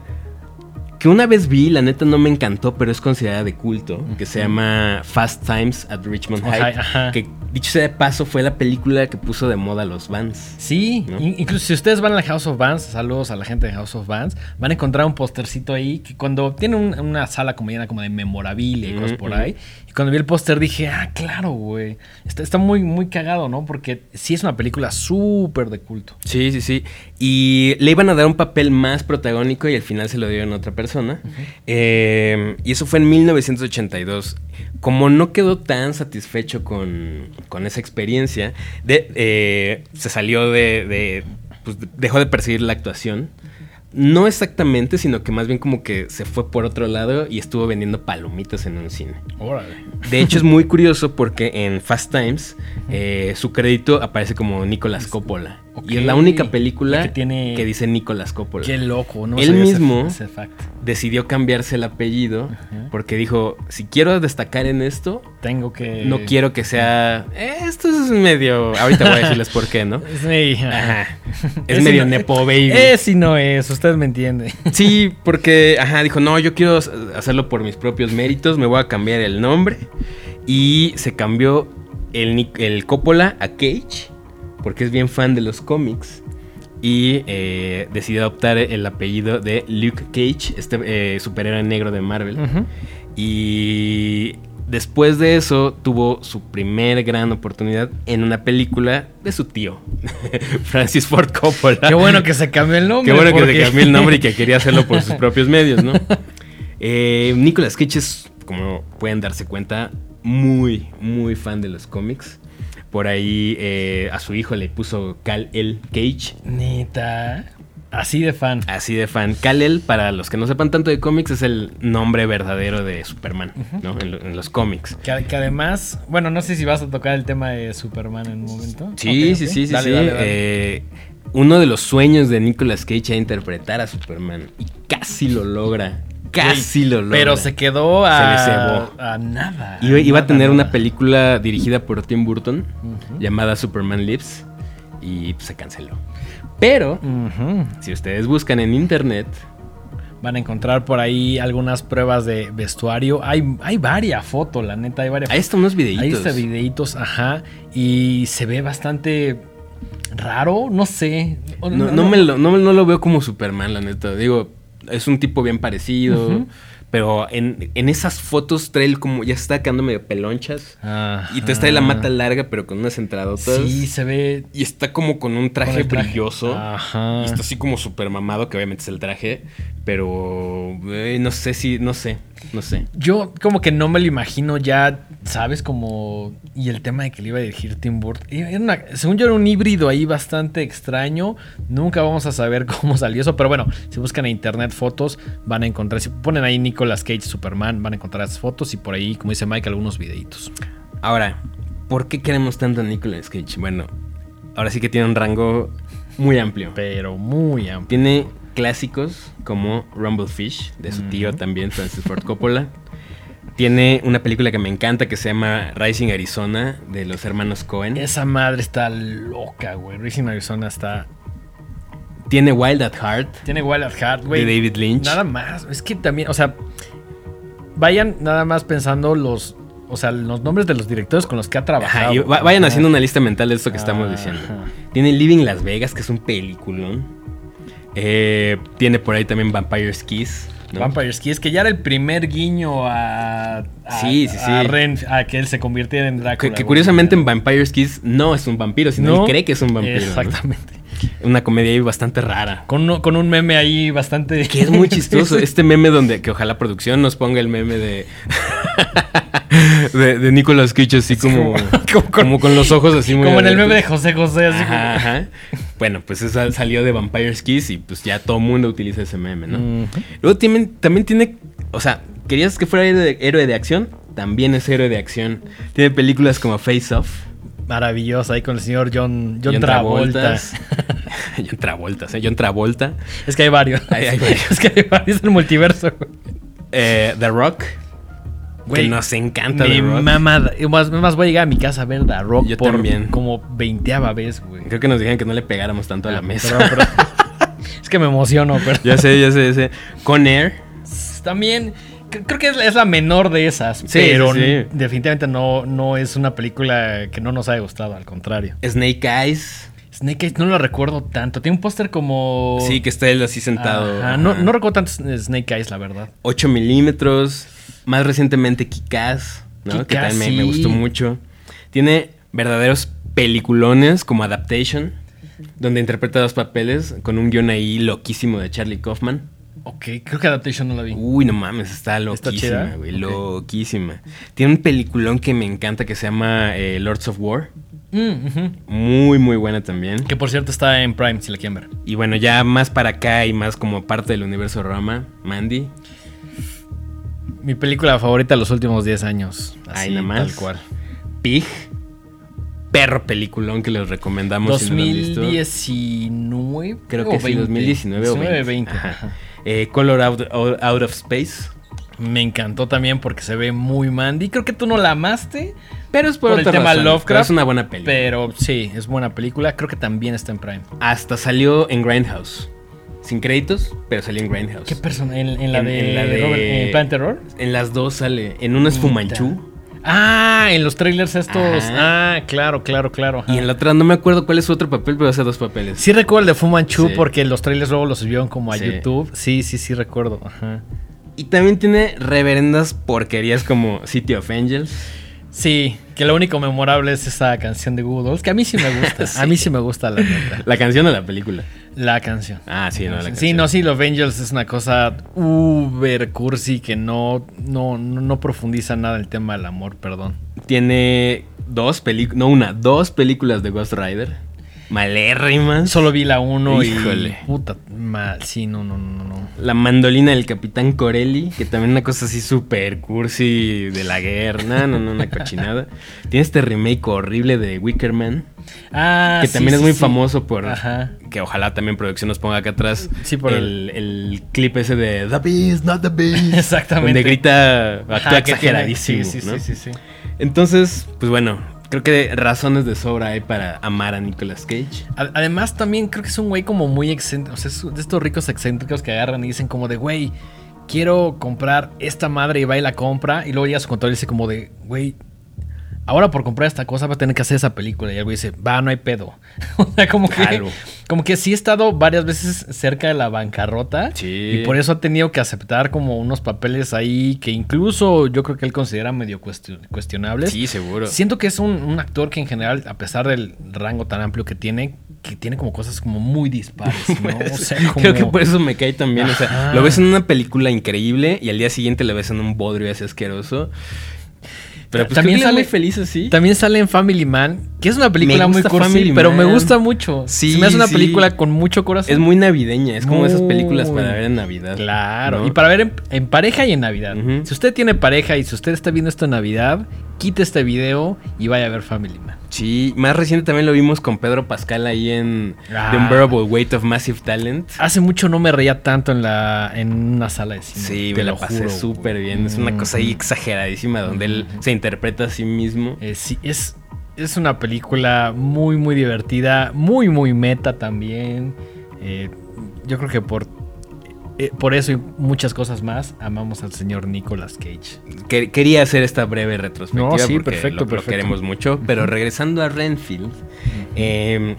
que una vez vi, la neta no me encantó, pero es considerada de culto, que se llama Fast Times at Richmond High, ajá. que dicho sea de paso fue la película que puso de moda los Vans. Sí, incluso si ustedes van a la House of Bands, saludos a la gente de House of Bands, van a encontrar un postercito ahí que cuando tiene un- una sala como llena como de memorabilia y cosas por ahí. Cuando vi el póster dije, ah, claro, güey. Está, está muy, muy cagado, ¿no? Porque sí es una película súper de culto. Sí, sí, sí. Y le iban a dar un papel más protagónico y al final se lo dieron a otra persona. Eh, y eso fue en 1982. Como no quedó tan satisfecho con, con esa experiencia, de, eh, se salió de, de- pues, dejó de perseguir la actuación. No exactamente, sino que más bien como que se fue por otro lado y estuvo vendiendo palomitas en un cine. Órale. De hecho, es muy curioso porque en Fast Times eh, su crédito aparece como Nicolas Coppola. Y es la única película La que, que tiene- dice Nicolas Coppola. Qué loco, ¿no? Él ese- mismo- Ese. Decidió cambiarse el apellido porque dijo, si quiero destacar en esto, Tengo que. no quiero que sea... "Eh, esto es medio... Ahorita voy a decirles por qué, ¿no? Sí, Ajá. Es medio no- nepo baby. Ese no es, usted me entiende. Sí, porque, ajá, dijo, no, yo quiero hacerlo por mis propios méritos, me voy a cambiar el nombre. Y se cambió el, el Coppola a Cage, porque es bien fan de los cómics. Y eh, decidió adoptar el apellido de Luke Cage, este eh, superhéroe negro de Marvel. Y después de eso tuvo su primer gran oportunidad en una película de su tío, Francis Ford Coppola. Qué bueno que se cambió el nombre. Qué bueno que se cambió el nombre y que quería hacerlo por sus propios medios, ¿no? Eh, Nicolas Cage es, como pueden darse cuenta, muy, muy fan de los cómics. Por ahí eh, a su hijo le puso Cal El Cage. Neta. Así de fan. Así de fan. Kal-El, para los que no sepan tanto de cómics, es el nombre verdadero de Superman, ¿no? En, lo- en los cómics. Que, que además, bueno, no sé si vas a tocar el tema de Superman en un momento. Sí, sí, sí, sí, Dale, sí. dale, dale. Eh, uno de los sueños de Nicolas Cage era interpretar a Superman. Y casi lo logra. Casi lo logra. Pero se quedó a, Se le cebó. a nada. Iba, iba a nada, tener una película dirigida por Tim Burton llamada Superman Lives y pues, se canceló. Pero si ustedes buscan en internet, Van a encontrar por ahí algunas pruebas de vestuario. Hay, hay varias fotos, la neta, hay varias ahí están unos videitos. Ahí está videitos, ajá. Y se ve bastante raro, no sé. No, no me lo, no, no lo veo como Superman, la neta. Digo, es un tipo bien parecido. Pero en, en esas fotos trae el como ya está quedando medio pelonchas. Ajá. Y te trae la mata larga, pero con unas entradotas. Sí, se ve. Y está como con un traje con el traje. brilloso. Ajá. Y está así como super mamado, que obviamente es el traje. Pero eh, no sé si, no sé, no sé. Yo como que no me lo imagino ya, ¿sabes? Como... Y el tema de que le iba a dirigir Tim Burton. Era una- según yo era un híbrido ahí bastante extraño. Nunca vamos a saber cómo salió eso. Pero bueno, si buscan en internet fotos, van a encontrar... Si ponen ahí Nicolas Cage, Superman, van a encontrar esas fotos. Y por ahí, como dice Mike, algunos videitos. Ahora, ¿por qué queremos tanto a Nicolas Cage? Bueno, ahora sí que tiene un rango muy amplio. Pero muy amplio. Tiene clásicos como Rumblefish, de su tío también, Francis Ford Coppola. Tiene una película que me encanta que se llama Rising Arizona, de los hermanos Cohen. Esa madre está loca, güey. Racing Arizona está... Tiene Wild at Heart, Tiene Wild at Heart, güey. de David Lynch. Nada más. Es que también, o sea, vayan nada más pensando los, o sea, los nombres de los directores con los que ha trabajado. Ajá, y vayan Ajá. haciendo una lista mental de esto que estamos Ajá. diciendo. Tiene Living Las Vegas, que es un peliculón. Eh, tiene por ahí también Vampire's Kiss. ¿no? Vampire's Kiss, que ya era el primer guiño a, a- Sí, sí, sí. a Ren, a que él se convirtiera en Drácula. Que, curiosamente en Vampire's Kiss no es un vampiro, sino No, él cree que es un vampiro. ¿no? Exactamente. Una comedia ahí bastante rara. Con, uno- con un meme ahí bastante... Que es muy chistoso. Este meme donde que ojalá producción nos ponga el meme de. de, de Nicolas Cage así como, como- como, como con, los ojos así muy Como en el meme de. José José, así Ajá, ajá. Bueno, pues esa salió de Vampire's Kiss y pues ya todo mundo utiliza ese meme, ¿no? como... Luego tiene- también tiene. O sea, ¿querías que fuera héroe de, acción? También es héroe de acción. Tiene películas como Face Off. Maravilloso, ahí con el señor John, John, Travolta. John Travolta, ¿eh? John Travolta. Es que hay varios. Hay- hay varios. es que hay varios en el multiverso. Eh, The Rock. Que nos encanta Mi The Rock. mamá, más, más voy a llegar a mi casa a ver The Rock Yo por también. como veinteava vez, güey. Creo que nos dijeron que no le pegáramos tanto a la Ah, mesa. es que me emociono, pero ya sé, ya sé, ya sé. Con Air. también cre- creo que es, la- menor de esas, Sí, pero sí, definitivamente no, no es una película que no nos haya gustado, al contrario. Snake Eyes. Snake Eyes no lo recuerdo tanto. Tiene un póster como. Sí, que está él así sentado. Ajá, No, no recuerdo tanto Snake Eyes, la verdad. 8 milímetros. Más recientemente Kikaz, ¿no? que también me, gustó mucho. Tiene verdaderos peliculones como Adaptation, donde interpreta dos papeles con un guion ahí loquísimo de Charlie Kaufman. Ok, creo que Adaptation no la vi. Uy, no mames, está ¿Está loquísima, güey. Loquísima. Tiene un peliculón que me encanta que se llama eh, Lords of War. Mm. Muy, muy buena también. Que por cierto está en Prime, si la quieren ver. Y bueno, ya más para acá y más como parte del universo Rama, Mandy. Mi película favorita de los últimos 10 años. Así, nada más. Tal cual. Pig. Perro peliculón que les recomendamos. si no visto. 2019. Creo que sí, 2019 o 20. 20. Ajá. ajá. Eh, Color out, out- Out of Space. Me encantó también porque se ve muy Mandy. Creo que tú no la amaste, Pero es por, Por el tema razón, Lovecraft, Es una buena película. pero sí, es buena película. Creo que también está en Prime. Hasta salió en Grindhouse. Sin créditos, pero salió en Grindhouse. ¿Qué persona? ¿En, en la En- de, en la de- Robert- en Plan Terror? En las dos sale. En uno es. Fumanchu. Ah, en los trailers estos. Ajá. Ah, claro, claro, claro. ajá. Y en la otra no me acuerdo cuál es su otro papel, pero hace dos papeles. Sí recuerdo el de Fu Manchu Sí. porque los trailers luego los subieron como a Sí. YouTube. Sí, sí, sí recuerdo. Ajá. Y también tiene reverendas porquerías como City of Angels. Sí, que lo único memorable es esa canción de Google Dolls, que a mí sí me gusta. Sí. A mí sí me gusta la neta. La canción o la película. La canción. Ah, sí, no, la canción. Sí, no, sí, los Angels es una cosa uber cursi que no, no, no, no profundiza nada el tema del amor, perdón. Tiene dos películas, no una, dos películas de Ghost Rider. Malérrimas. Solo vi la 1 y. Híjole. Puta, mal. Sí, no, no, no, no. La mandolina del Capitán Corelli, que también una cosa así súper cursi de la guerra. No, no, no, una cochinada. Tiene este remake horrible de Wicker Man, Ah, que sí, también es muy sí. famoso por. Ajá. Que ojalá también producción nos ponga acá atrás. Sí, por el, el clip ese de The Beast, not the Beast. Exactamente. Donde grita, actúa Ajá, tiene- exageradísimo. Sí, sí, ¿no? sí, sí, sí. Entonces, pues bueno, creo que razones de sobra hay para amar a Nicolas Cage. Además, también creo que es un güey como muy excéntrico. O sea, es de estos ricos excéntricos que agarran y dicen como de, güey, quiero comprar esta madre y va y la compra. Y luego llega a su contador y dice como de, güey, ahora por comprar esta cosa va a tener que hacer esa película. Y el güey dice, va, no hay pedo. o sea, como que, Claro. como que sí ha estado varias veces cerca de la bancarrota. Sí. Y por eso ha tenido que aceptar como unos papeles ahí que incluso yo creo que él considera medio cuestio- cuestionables. Sí, seguro. Siento que es un, un actor que en general, a pesar del rango tan amplio que tiene, que tiene como cosas como muy dispares, ¿no? O sea, como- Creo que por eso me cae también. O sea, lo ves en una película increíble y al día siguiente lo ves en un bodrio así asqueroso. Pero pues También sale muy feliz así. También sale en Family Man, que es una película muy cursi, Family pero me gusta mucho. Sí, Se me hace una sí. película con mucho corazón. Es muy navideña, es como esas películas para ver en Navidad. Claro, ¿no? y para ver en, en pareja y en Navidad. Si usted tiene pareja y si usted está viendo esto en Navidad, quite este video y vaya a ver Family Man. Sí, más reciente también lo vimos con Pedro Pascal ahí en Ah. The Unbearable Weight of Massive Talent. Hace mucho no me reía tanto en la en una sala de cine. Sí, me la lo pasé súper bien. Es una cosa ahí Ujú. exageradísima donde él Ujú. se interpreta a sí mismo. Eh, sí, es, es una película muy, muy divertida, muy, muy meta también. Eh, yo creo que por, eh, por eso y muchas cosas más amamos al señor Nicolas Cage. Que- quería hacer esta breve retrospectiva No, sí, porque perfecto, lo, lo perfecto. queremos mucho. Pero regresando a Renfield, eh,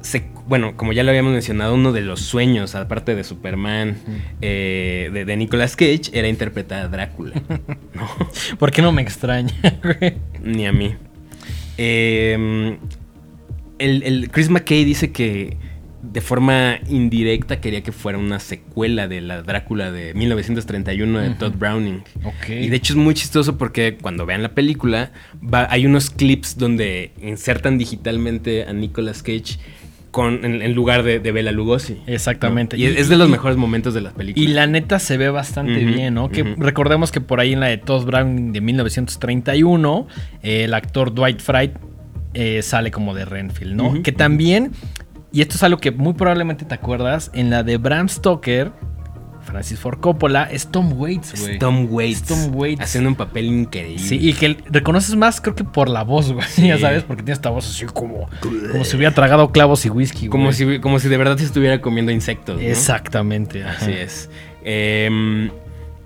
se- bueno, como ya lo habíamos mencionado, uno de los sueños, aparte de Superman, eh, de, de Nicolas Cage, era interpretar a Drácula. ¿no? ¿Por qué no me extraña? Ni a mí. Eh, el, el Chris McKay dice que de forma indirecta quería que fuera una secuela de la Drácula de 1931 de Ujú. Todd Browning. Y de hecho es muy chistoso porque cuando vean la película va- hay unos clips donde insertan digitalmente a Nicolas Cage con, en, en lugar de, de Bela Lugosi. Exactamente. ¿no? Y, es de los mejores momentos de la película. Y la neta se ve bastante bien, ¿no? Que recordemos que por ahí en la de Todd Browning de 1931, eh, el actor Dwight Frye eh, sale como de Renfield, ¿no? Que también, y esto es algo que muy probablemente te acuerdas, en la de Bram Stoker, Francis Ford Coppola, es Tom Waits, güey. Tom Waits. Tom Waits. Haciendo un papel increíble. Sí, y que reconoces más, creo que por la voz, güey. Sí. Ya sabes, porque tiene esta voz así como, como si hubiera tragado clavos y whisky, Como si, como si de verdad se estuviera comiendo insectos. ¿no? Exactamente. ajá. Así es. Eh,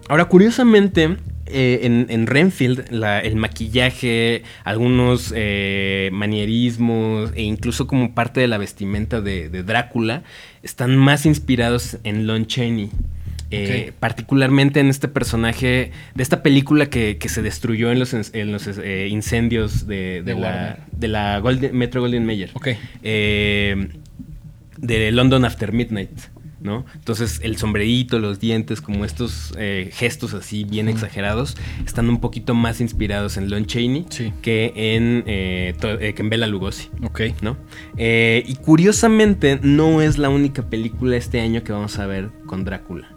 ahora, curiosamente, eh, en, en Renfield, la- el maquillaje, algunos eh, manierismos e incluso como parte de la vestimenta de, de Drácula están más inspirados en Lon Chaney. Eh. Particularmente en este personaje de esta película que, que se destruyó en los, en los, eh, incendios de, de De la, Warner. de la Golden- Metro Golden Mayer Ok. eh, de London After Midnight, ¿no? Entonces el sombrerito, los dientes, como estos eh, gestos así bien exagerados, están un poquito más inspirados en Lon Chaney Sí. que en, eh, eh, que en Bela Lugosi. Ok. ¿No? Eh, y curiosamente no es la única película este año que vamos a ver con Drácula.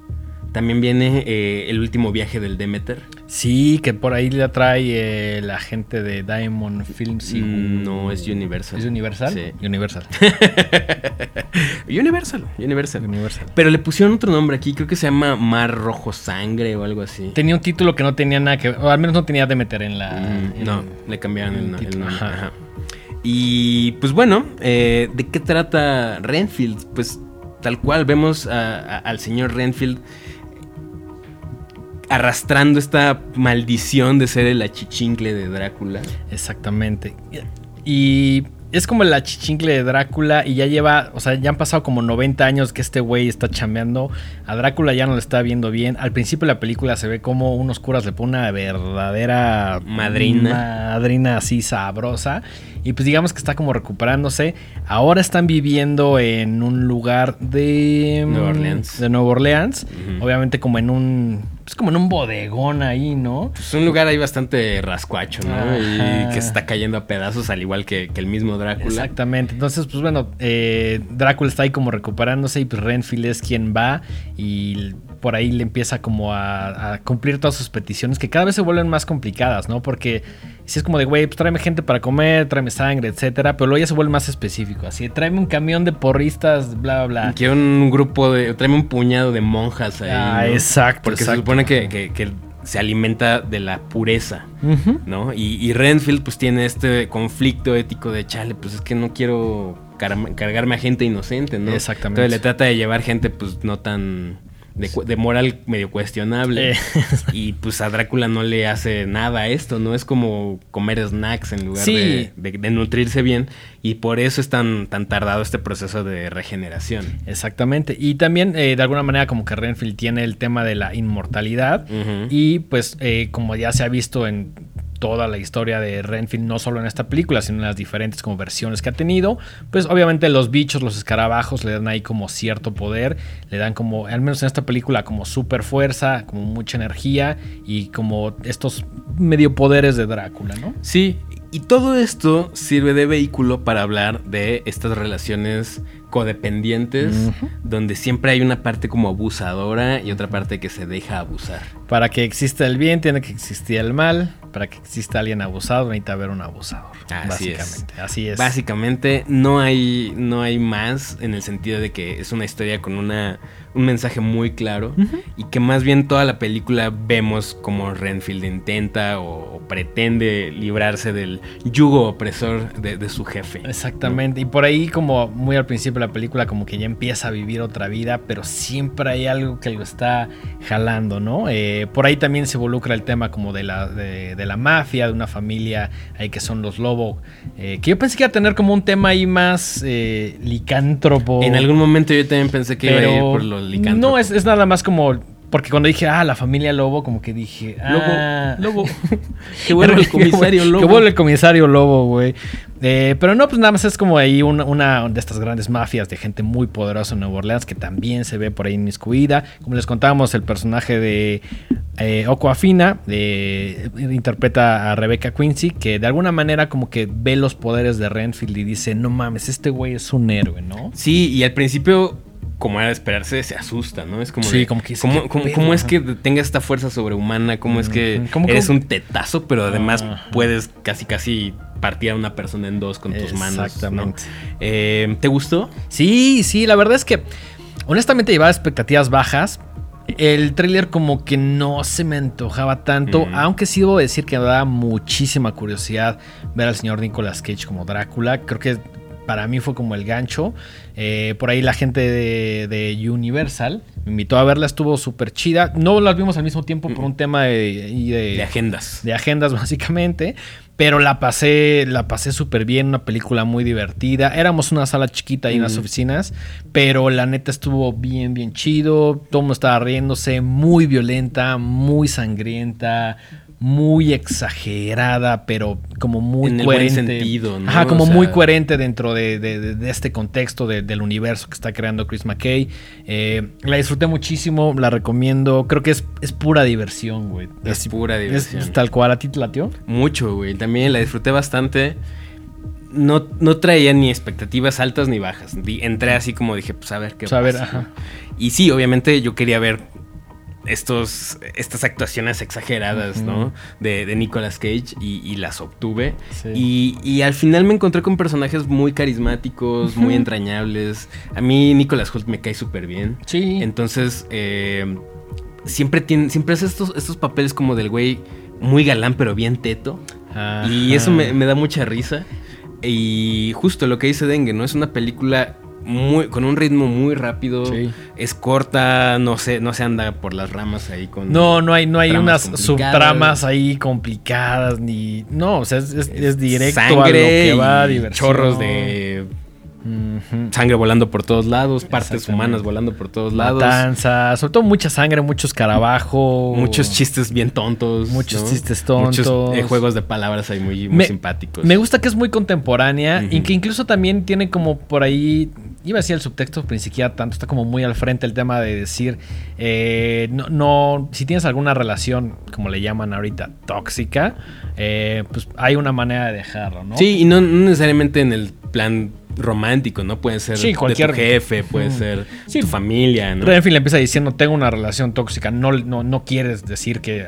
También viene El último viaje del Demeter. Sí, que por ahí la trae eh, la gente de Diamond Films. y- Mm, no, es Universal. ¿Es Universal? Sí. Universal. Universal, Universal. Universal. Pero le pusieron otro nombre aquí, creo que se llama Mar Rojo Sangre o algo así. Tenía un título que no tenía nada que o al menos no tenía de meter en la. Mm, en- no, le cambiaron el, nombre. ajá. ajá. Y pues bueno, eh, ¿de qué trata Renfield? Pues tal cual vemos a- a- al señor Renfield arrastrando esta maldición de ser el achichincle de Drácula. Exactamente. Y es como la chichincle de Drácula y ya lleva, o sea, ya han pasado como 90 años que este güey está chambeando. A Drácula ya no lo está viendo bien. Al principio de la película se ve como unos curas le ponen una verdadera Madrina. Madrina así sabrosa. Y pues digamos que está como recuperándose. Ahora están viviendo en un lugar de Nueva Orleans. De Nueva Orleans, obviamente como en un pues como en un bodegón ahí, ¿no? Es un lugar ahí bastante rascuacho, ¿no? Ajá. Y que se está cayendo a pedazos, al igual que, que el mismo Drácula. Exactamente. Entonces, pues bueno, eh, Drácula está ahí como recuperándose y pues Renfield es quien va y por ahí le empieza como a, a cumplir todas sus peticiones que cada vez se vuelven más complicadas, ¿no? Porque si es como de, güey, pues tráeme gente para comer, tráeme sangre, etcétera, pero luego ya se vuelve más específico, así, tráeme un camión de porristas, bla, bla, bla. Quiero un grupo de. Tráeme un puñado de monjas ahí. Ah, ¿no? exacto, Porque se supone que, que- que se alimenta de la pureza. ¿no? Y, y Renfield, pues tiene este conflicto ético de chale, pues es que no quiero car- cargarme a gente inocente, ¿no? Exactamente. Entonces le trata de llevar gente, pues no tan. De, moral medio cuestionable. Eh. Y pues a Drácula no le hace nada a esto, ¿no? Es como comer snacks en lugar Sí. de, de- de nutrirse bien. Y por eso es tan, tan tardado este proceso de regeneración. Exactamente. Y también, eh, de alguna manera, como que Renfield tiene el tema de la inmortalidad. Y pues, eh, como ya se ha visto en toda la historia de Renfield, no solo en esta película, sino en las diferentes como versiones que ha tenido, pues obviamente los bichos, los escarabajos le dan ahí como cierto poder, le dan como, al menos en esta película, como super fuerza, como mucha energía y como estos medio poderes de Drácula, ¿no? Sí, y todo esto sirve de vehículo para hablar de estas relaciones codependientes, donde siempre hay una parte como abusadora y otra parte que se deja abusar. Para que exista el bien, tiene que existir el mal. Para que exista alguien abusado, necesita haber un abusador. Así es. básicamente. Así es. Básicamente no hay, no hay más en el sentido de que es una historia con una, un mensaje muy claro y que más bien toda la película vemos como Renfield intenta o, o pretende librarse del yugo opresor de, de su jefe. Exactamente. Y por ahí, como muy al principio de la película, como que ya empieza a vivir otra vida, pero siempre hay algo que lo está jalando, ¿no? Eh, por ahí también se involucra el tema como de la, de, de la mafia, de una familia ahí que son los Lobo, eh, que yo pensé que iba a tener como un tema ahí más eh, licántropo. En algún momento yo también pensé que iba a ir por los licántropos. No, es, es nada más como. Porque cuando dije, ah, la familia Lobo, como que dije, ah, Lobo, Lobo. Que vuelva el comisario que Lobo. vuelva el comisario Lobo, güey. Eh, pero no, pues nada más es como ahí una, una de estas grandes mafias de gente muy poderosa en Nueva Orleans que también se ve por ahí inmiscuida. Como les contábamos, el personaje de eh, Aquafina eh, interpreta a Rebecca Quincy, que de alguna manera como que ve los poderes de Renfield y dice, no mames, este güey es un héroe, ¿no? Sí, y al principio, como era de esperarse, se asusta, ¿no? Es como Sí, de, como que ¿cómo, es que tenga esta fuerza sobrehumana? ¿Cómo es que. ¿Cómo- eres un tetazo, pero además Ajá. puedes casi casi partir a una persona en dos con tus manos? ¿no? Exactamente. Eh, ¿Te gustó? Sí, sí, la verdad es que honestamente llevaba expectativas bajas. El tráiler como que no se me antojaba tanto, Mm. aunque sí debo decir que me daba muchísima curiosidad ver al señor Nicolas Cage como Drácula. Creo que para mí fue como el gancho. Eh, por ahí la gente de, de Universal me invitó a verla, estuvo súper chida. No las vimos al mismo tiempo por un tema de, de- De agendas. de agendas básicamente, pero la pasé, la pasé súper bien, una película muy divertida. Éramos una sala chiquita ahí en las Ujú. oficinas, pero la neta estuvo bien, bien chido. Todo el mundo estaba riéndose, muy violenta, muy sangrienta, muy exagerada, pero como muy En el buen coherente. sentido, ¿no? Ajá, como O sea- muy coherente dentro de, de- de- de este contexto de- del universo que está creando Chris McKay. Eh, la disfruté muchísimo, la recomiendo. Creo que es, es pura diversión, güey. Es pura diversión. es tal cual, ¿a ti te latió? Mucho, güey. También la disfruté bastante. No, no traía ni expectativas altas ni bajas. Entré así como dije, pues a ver qué Pues, a ver, ajá. Y sí, obviamente yo quería ver estos, estas actuaciones exageradas. ¿no? De, de Nicolas Cage y, y las obtuve. Sí. Y, y al final me encontré con personajes muy carismáticos, muy entrañables. A mí Nicolas Holt me cae súper bien. Sí. Entonces, eh, siempre tiene, siempre hace estos, estos papeles como del güey muy galán, pero bien teto. Y eso me, me da mucha risa. Y justo lo que dice Dengue, ¿no? Es una película muy, con un ritmo muy rápido. Sí. Es corta, no se, no se anda por las ramas ahí con. No, no hay, no hay unas subtramas ahí complicadas ni. No, o sea, es, es- es directo Sangre a lo que va, y chorros de Sangre volando por todos lados, partes humanas volando por todos lados. Matanza, sobre todo mucha sangre, mucho escarabajo. Muchos chistes bien tontos. Muchos ¿no? chistes tontos. Muchos eh, juegos de palabras ahí muy, muy Me- simpáticos. Me gusta que es muy contemporánea y que incluso también tiene como por ahí, iba a decir el subtexto, pero ni siquiera tanto, está como muy al frente el tema de decir, eh, no, no, si tienes alguna relación, como le llaman ahorita, tóxica, eh, pues hay una manera de dejarlo, ¿no? Sí, y no, no necesariamente en el plan romántico, ¿no? Puede ser Sí, cualquier- de tu jefe, puede ser Sí. tu familia, ¿no? Renfield empieza diciendo, tengo una relación tóxica, no, no, no quieres decir que...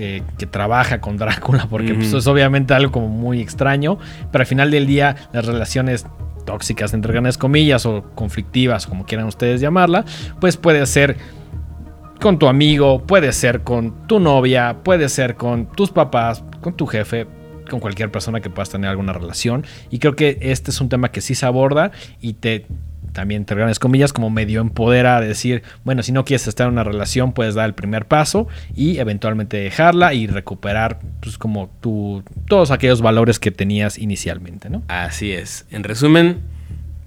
eh, que trabaja con Drácula, porque pues, Ujú. es obviamente algo como muy extraño, pero al final del día las relaciones tóxicas, entre grandes comillas, o conflictivas, como quieran ustedes llamarla, pues puede ser con tu amigo, puede ser con tu novia, puede ser con tus papás, con tu jefe, con cualquier persona que puedas tener alguna relación. Y creo que este es un tema que sí se aborda y te también entre grandes comillas como medio empodera a decir, bueno, si no quieres estar en una relación, puedes dar el primer paso y eventualmente dejarla y recuperar pues como tu todos aquellos valores que tenías inicialmente, ¿no? Así es. En resumen,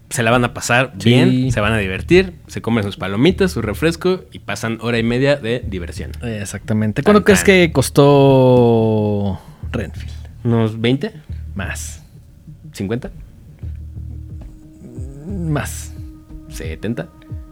se la van a pasar Sí. bien, se van a divertir, se comen sus palomitas, su refresco y pasan hora y media de diversión. Exactamente. ¿Cuánto crees que costó Renfield? ¿Unos 20? Más. ¿50? Más. ¿70?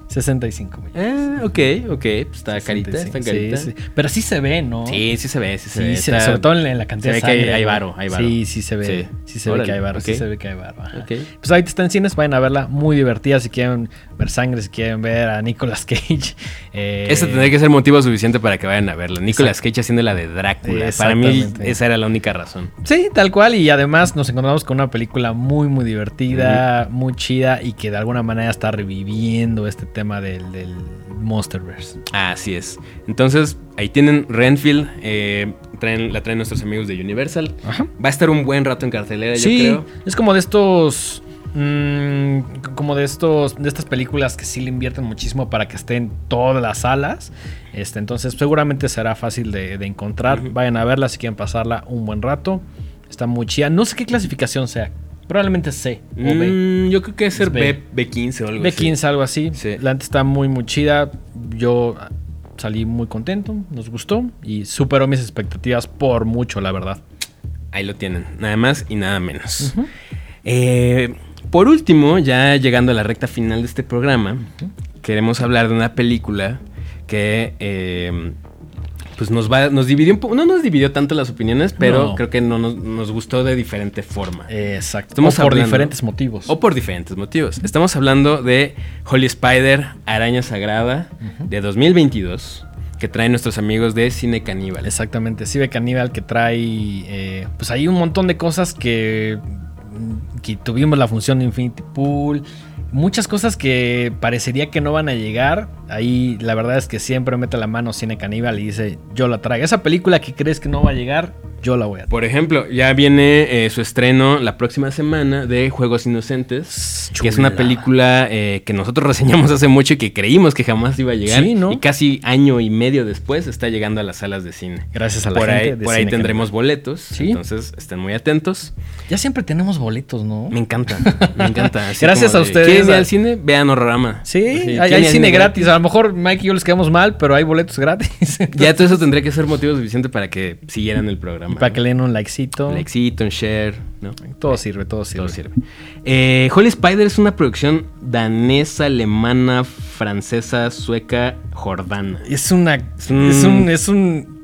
65 millones. Eh, ok, ok. Pues está carita, 65, está carita. sí, sí. Pero sí se ve, ¿no? Sí, sí se ve, sí se Sí, ve. se- Está- sobre todo en la, cantidad se de ve que hay- hay varo, hay varo. Sí, sí se ve. Sí, se ve que hay varo, sí se ve que hay varo. ajá. Ok. Pues ahorita está en cines, vayan a verla. Muy divertida si quieren ver sangre, si quieren ver a Nicolas Cage. Eh, Ese tendría que ser motivo suficiente para que vayan a verla. Nicolas Cage haciendo la de Drácula. Para mí esa era la única razón. Sí, tal cual. Y además nos encontramos con una película muy, muy divertida, muy chida y que de alguna manera está reviviendo este tema del, del Monsterverse. Así es. Entonces, ahí tienen Renfield. eh, traen, la traen nuestros amigos de Universal. Ajá. Va a estar un buen rato en cartelera, Sí, yo creo. es como de estos. mm, como de estos. De estas películas que sí le invierten muchísimo para que estén todas las salas. Este, entonces, seguramente será fácil de, de encontrar. Vayan a verla si quieren pasarla un buen rato. Está muy chida. No sé qué clasificación sea. Probablemente C o B. Mm, yo creo que es ser B. B, B15 o algo así. B15, algo así. Sí. La neta está muy, muy chida. Yo salí muy contento. Nos gustó. Y superó mis expectativas por mucho, la verdad. Ahí lo tienen. Nada más y nada menos. Eh, por último, ya llegando a la recta final de este programa, queremos hablar de una película que eh, pues nos va, nos dividió un poco, no nos dividió tanto las opiniones, pero No. creo que no nos, nos gustó de diferente forma. Exacto. Estamos o por hablando- diferentes motivos. O por diferentes motivos. Estamos hablando de Holy Spider, Araña Sagrada, de 2022, que traen nuestros amigos de Cine Caníbal. Exactamente, ve Caníbal que trae, eh, pues hay un montón de cosas que, que tuvimos la función de Infinity Pool, muchas cosas que parecería que no van a llegar. Ahí la verdad es que siempre mete la mano Cine Caníbal y dice, yo la traigo. Esa película que crees que no va a llegar, yo la voy a. Por ejemplo, ya viene eh, su estreno la próxima semana de Juegos Inocentes, que es una película eh, que nosotros reseñamos hace mucho y que creímos que jamás iba a llegar. Sí, ¿no? Y casi año y medio después está llegando a las salas de cine. Gracias a la Por gente ahí, de por ahí tendremos boletos, Sí. entonces estén muy atentos. Ya siempre tenemos boletos, ¿no? Me encanta, me encanta. Gracias a de, ustedes. ¿Quieren ir al cine? Vean Horrorama. Sí, hay, ¿quieren hay cine gratis. A lo mejor Mike y yo les quedamos mal, pero hay boletos gratis. Ya todo eso tendría que ser motivo suficiente para que siguieran el programa. Para que le den un likecito. Un likecito, un share, ¿no? Todo sirve, todo sirve. Todo sirve. Eh, Holy Spider es una producción danesa, alemana, francesa, sueca, jordana. Es una. Es un- Es un. Es un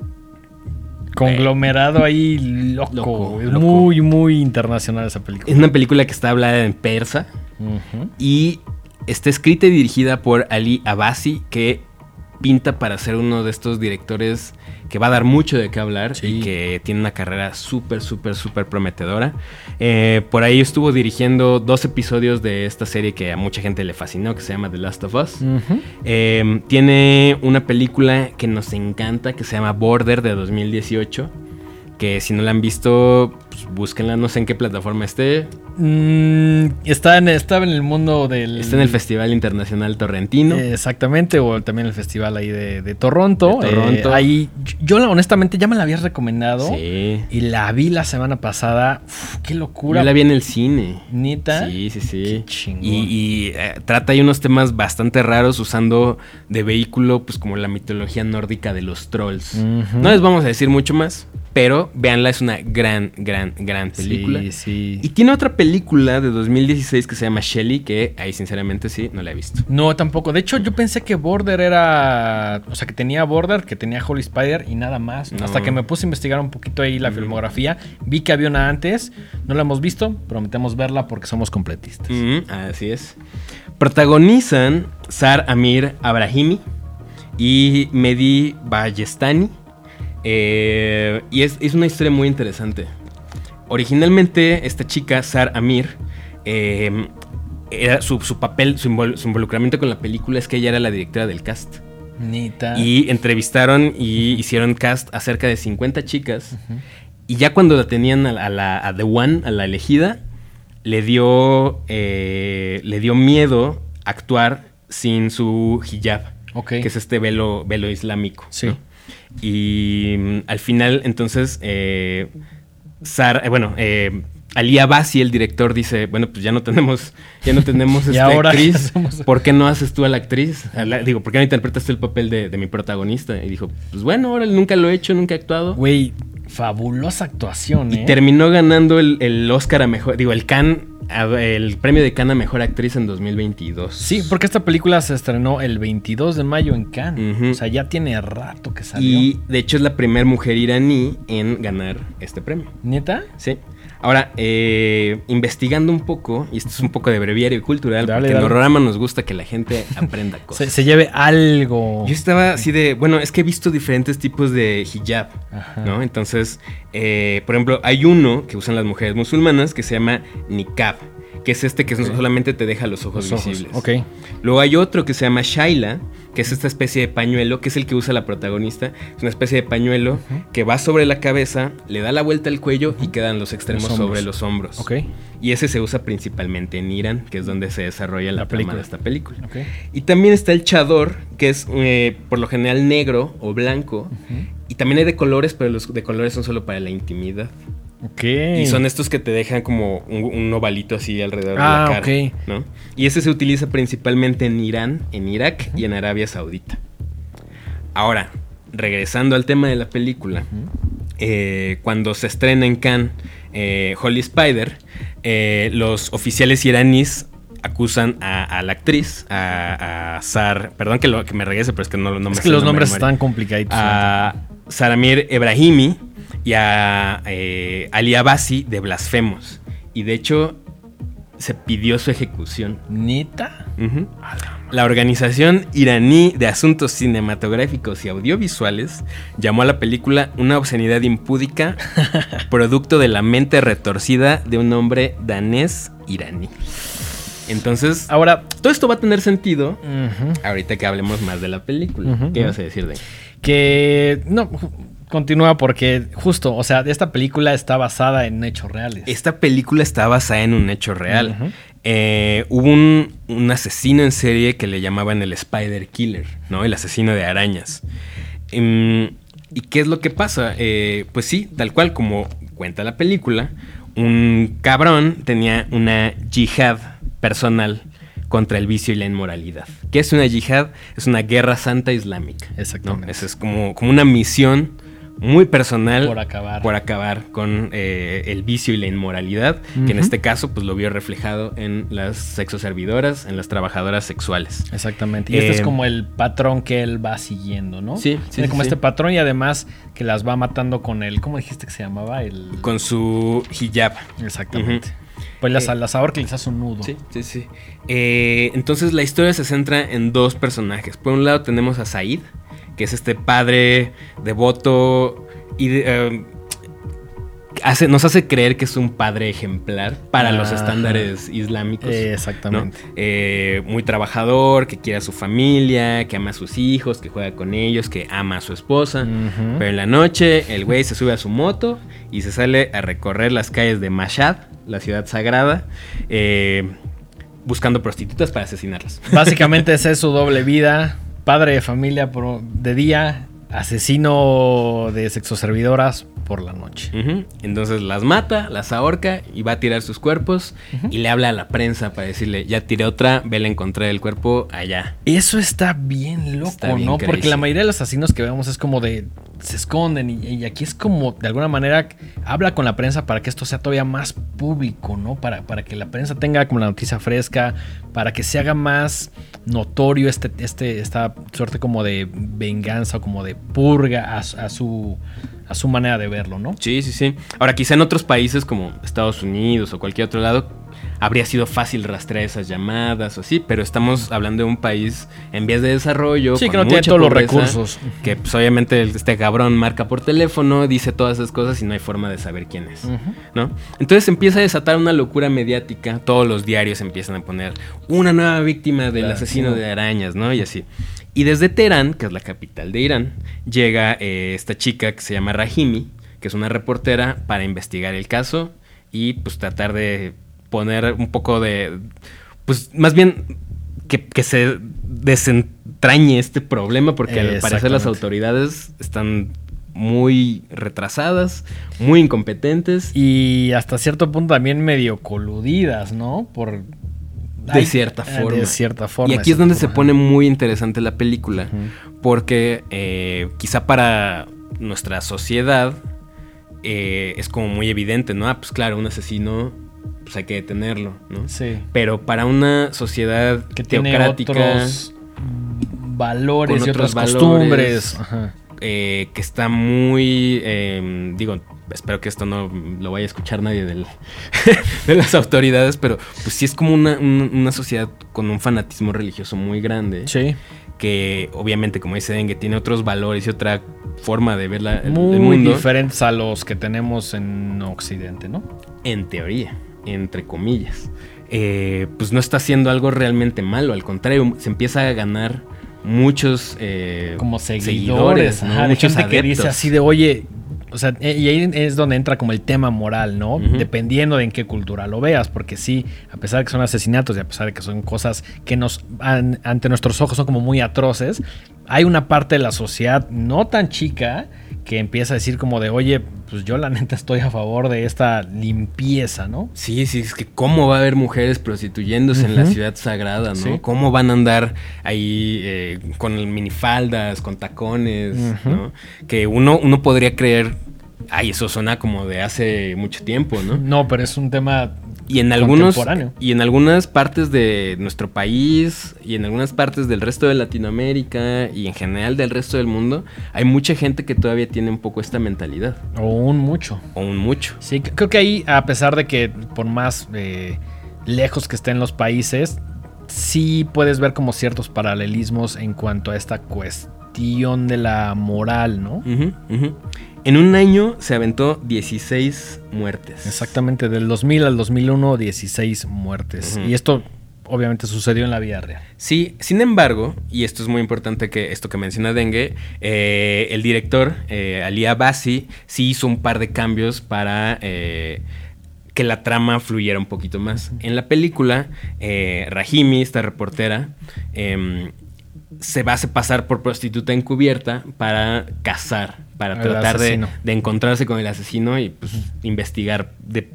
conglomerado ahí loco. Loco, es loco. muy, muy internacional esa película. Es una película que está hablada en persa y está escrita y dirigida por Ali Abasi, que pinta para ser uno de estos directores que va a dar mucho de qué hablar Sí. y que tiene una carrera súper, súper, súper prometedora. Eh, por ahí estuvo dirigiendo dos episodios de esta serie que a mucha gente le fascinó, que se llama The Last of Us. Eh, tiene una película que nos encanta que se llama Border de 2018. Que si no la han visto, pues búsquenla. No sé en qué plataforma esté. Mm, está en, estaba en el mundo del. Está en el Festival Internacional Torrentino. Eh, exactamente, o también el festival ahí de, de Toronto. De Toronto. Eh, ahí, yo honestamente ya me la habías recomendado. sí. Y la vi la semana pasada. Uf, qué locura. Yo la vi en el cine. Neta. Sí, sí, sí. Qué chingón. Y, y, eh, trata ahí unos temas bastante raros usando de vehículo, pues como la mitología nórdica de los trolls. No les vamos a decir mucho más, pero véanla, es una gran, gran, gran película. Sí, sí. Y tiene otra película de 2016 que se llama Shelly, que ahí sinceramente sí, no la he visto. No, tampoco. De hecho, yo pensé que Border era. O sea, que tenía Border, que tenía Holy Spider y nada más. No. Hasta que me puse a investigar un poquito ahí la filmografía. Vi que había una antes. No la hemos visto. Prometemos verla porque somos completistas. Así es. Protagonizan Sar Amir Abrahimi y Mehdi Ballestani. Eh, y es, es una historia muy interesante. Originalmente, esta chica, Sar Amir, eh, era su, su papel, su, invol- su involucramiento con la película es que ella era la directora del cast. Nita. Y entrevistaron y hicieron cast a cerca de 50 chicas. Y ya cuando la tenían a, la- a la a The One, a la elegida, le dio, eh, le dio miedo actuar sin su hijab, Ok. que es este velo, velo islámico. Sí. ¿no? Y mm, al final, entonces, eh, Sara- eh, bueno, eh, Ali Abasi, el director, dice, bueno, pues ya no tenemos, ya no tenemos ¿Y este ahora qué actriz. ¿Por qué no haces tú a la actriz? A la- digo, ¿por qué no interpretas tú el papel de, de mi protagonista? Y dijo, pues bueno, ahora nunca lo he hecho, nunca he actuado. Güey, fabulosa actuación, Y ¿eh? terminó ganando el, el Oscar a mejor, digo, el Can, el premio de Cannes a mejor actriz en 2022. Sí, porque esta película se estrenó el 22 de mayo en Cannes. O sea, ya tiene rato que salió. Y de hecho es la primera mujer iraní en ganar este premio. ¿Neta? Sí. Ahora, eh, investigando un poco, y esto es un poco de breviario cultural, Dale, porque en dale. Horrorama nos gusta que la gente aprenda Se, cosas. se lleve algo. Yo estaba así de, bueno, es que he visto diferentes tipos de hijab, Ajá. ¿no? Entonces, eh, por ejemplo, hay uno que usan las mujeres musulmanas que se llama niqab, que es este que solamente te deja los ojos, Los ojos. visibles. Ok. Luego hay otro que se llama Shaila, que es esta especie de pañuelo, que es el que usa la protagonista. Es una especie de pañuelo que va sobre la cabeza, le da la vuelta al cuello y quedan los extremos Los sobre los hombros. Ok. Y ese se usa principalmente en Irán, que es donde se desarrolla la, La trama película. de esta película. Y también está el chador, que es eh, por lo general negro o blanco. Y también hay de colores, pero los de colores son solo para la intimidad. Y son estos que te dejan como un, un ovalito así alrededor Ah, de la cara. ok. ¿no? Y ese se utiliza principalmente en Irán, en Irak y en Arabia Saudita. Ahora, regresando al tema de la película, eh, cuando se estrena en Cannes eh, Holy Spider, eh, los oficiales iraníes acusan a, a la actriz, a, a Sar, perdón que, lo, que me regrese, pero es que no, no me es que los nombres están complicaditos. a Saramir Ebrahimi y a eh, Ali Abasi de blasfemos. Y de hecho, se pidió su ejecución. ¿Neta? Ujú. La Organización Iraní de Asuntos Cinematográficos y Audiovisuales llamó a la película una obscenidad impúdica, producto de la mente retorcida de un hombre danés iraní. Entonces, Ahora. todo esto va a tener sentido ahorita que hablemos más de la película. ¿Qué vas a decir de Que. No. Continúa porque justo, o sea, esta película está basada en hechos reales. Esta película está basada en un hecho real. Eh, hubo un, un asesino en serie que le llamaban el Spider Killer, ¿no? El asesino de arañas. Em, ¿Y qué es lo que pasa? Eh, pues sí, tal cual como cuenta la película, un cabrón tenía una yihad personal contra el vicio y la inmoralidad. ¿Qué es una yihad? Es una guerra santa islámica. ¿no? Exactamente. Esa es como, como una misión muy personal Por acabar. por acabar con eh, el vicio y la inmoralidad, que en este caso pues lo vio reflejado en las sexoservidoras, en las trabajadoras sexuales. Exactamente. Y este es Eh, como el patrón que él va siguiendo, ¿no? Sí, sí, Tiene como sí. este patrón y además que las va matando con el. ¿Cómo dijiste que se llamaba? El. Con su hijab. Exactamente. Pues las, Eh, las ahorca les hace un nudo. Sí, sí, sí. Eh, entonces la historia se centra en dos personajes. Por un lado tenemos a Said, que es este padre devoto y eh, hace, nos hace creer que es un padre ejemplar para los estándares islámicos. ¿no? exactamente. Eh, muy trabajador, que quiere a su familia, que ama a sus hijos, que juega con ellos, que ama a su esposa. Pero en la noche el güey se sube a su moto y se sale a recorrer las calles de Mashhad, la ciudad sagrada, eh, buscando prostitutas para asesinarlas. Básicamente esa es su doble vida. Padre de familia de día, asesino de sexoservidoras por la noche. Entonces las mata, las ahorca y va a tirar sus cuerpos y le habla a la prensa para decirle, ya tiré otra, vele a encontrar el cuerpo allá. Eso está bien loco, Está bien ¿no? Porque la mayoría de los asesinos que vemos es como de. se esconden. Y, y aquí es como, de alguna manera, habla con la prensa para que esto sea todavía más público, ¿no? Para, para que la prensa tenga como la noticia fresca, para que se haga más notorio este, este, esta suerte como de venganza o como de purga a su, a su manera de verlo, ¿no? Sí, sí, sí. Ahora, quizá en otros países como Estados Unidos o cualquier otro lado, habría sido fácil rastrear esas llamadas o así, pero estamos hablando de un país en vías de desarrollo. Sí, con que no tiene todos los recursos. Que pues obviamente este cabrón marca por teléfono, dice todas esas cosas y no hay forma de saber quién es. ¿no? Entonces empieza a desatar una locura mediática, todos los diarios empiezan a poner una nueva víctima del Claro, asesino sí. de arañas, ¿no? Y así. Y desde Teherán, que es la capital de Irán, llega eh, esta chica que se llama Rahimi, que es una reportera para investigar el caso y pues tratar de poner un poco de, pues más bien que, que se desentrañe este problema porque al parecer las autoridades están muy retrasadas, muy incompetentes. Y hasta cierto punto también medio coludidas, ¿no? Por. De cierta forma. De cierta forma. y aquí es de donde se pone muy interesante la película, porque eh, quizá para nuestra sociedad eh, es como muy evidente, ¿no? Ah, pues claro, un asesino, pues hay que detenerlo, ¿no? Sí. Pero para una sociedad Que tiene teocrática, otros valores con y otros otras valores. costumbres. Ajá. eh, que está muy, eh, digo, espero que esto no lo vaya a escuchar nadie del- de las autoridades, pero pues sí es como una, un- una sociedad con un fanatismo religioso muy grande, Sí. que obviamente, como dice Dengue, tiene otros valores y otra forma de ver la, el, el Muy mundo, diferentes a los que tenemos en Occidente, ¿no? en teoría, entre comillas. Eh, pues no está haciendo algo realmente malo, al contrario, se empieza a ganar muchos eh, Como seguidores. ¿no? ajá, de muchos gente que dice así de, oye. O sea, e- y ahí es donde entra como el tema moral, ¿no? Dependiendo de en qué cultura lo veas, porque sí, a pesar de que son asesinatos y a pesar de que son cosas que nos an- ante nuestros ojos son como muy atroces, hay una parte de la sociedad no tan chica que empieza a decir como de, oye, pues yo la neta estoy a favor de esta limpieza, ¿no? Sí, sí, es que cómo va a haber mujeres prostituyéndose en la ciudad sagrada, ¿no? Sí. ¿Cómo van a andar ahí eh, con minifaldas, con tacones. ¿no? Que uno, uno podría creer, ay, eso suena como de hace mucho tiempo, ¿no? No, pero es un tema Y en algunos y en algunas partes de nuestro país y en algunas partes del resto de Latinoamérica y en general del resto del mundo hay mucha gente que todavía tiene un poco esta mentalidad o un mucho. o un mucho. Sí, creo que ahí, a pesar de que por más eh, lejos que estén los países, sí puedes ver como ciertos paralelismos en cuanto a esta cuestión de la moral, ¿no? Ujú, ujú. En un año se aventó 16 muertes. Exactamente, del 2000 al 2001, 16 muertes. Y esto obviamente sucedió en la vida real. Sí, sin embargo, y esto es muy importante que esto que menciona Dengue, eh, el director eh, Ali Abassi sí hizo un par de cambios para eh, que la trama fluyera un poquito más. En la película, eh, Rahimi, esta reportera, em, se va a hacer pasar por prostituta encubierta para cazar, para tratar de, de encontrarse con el asesino y pues, investigar de...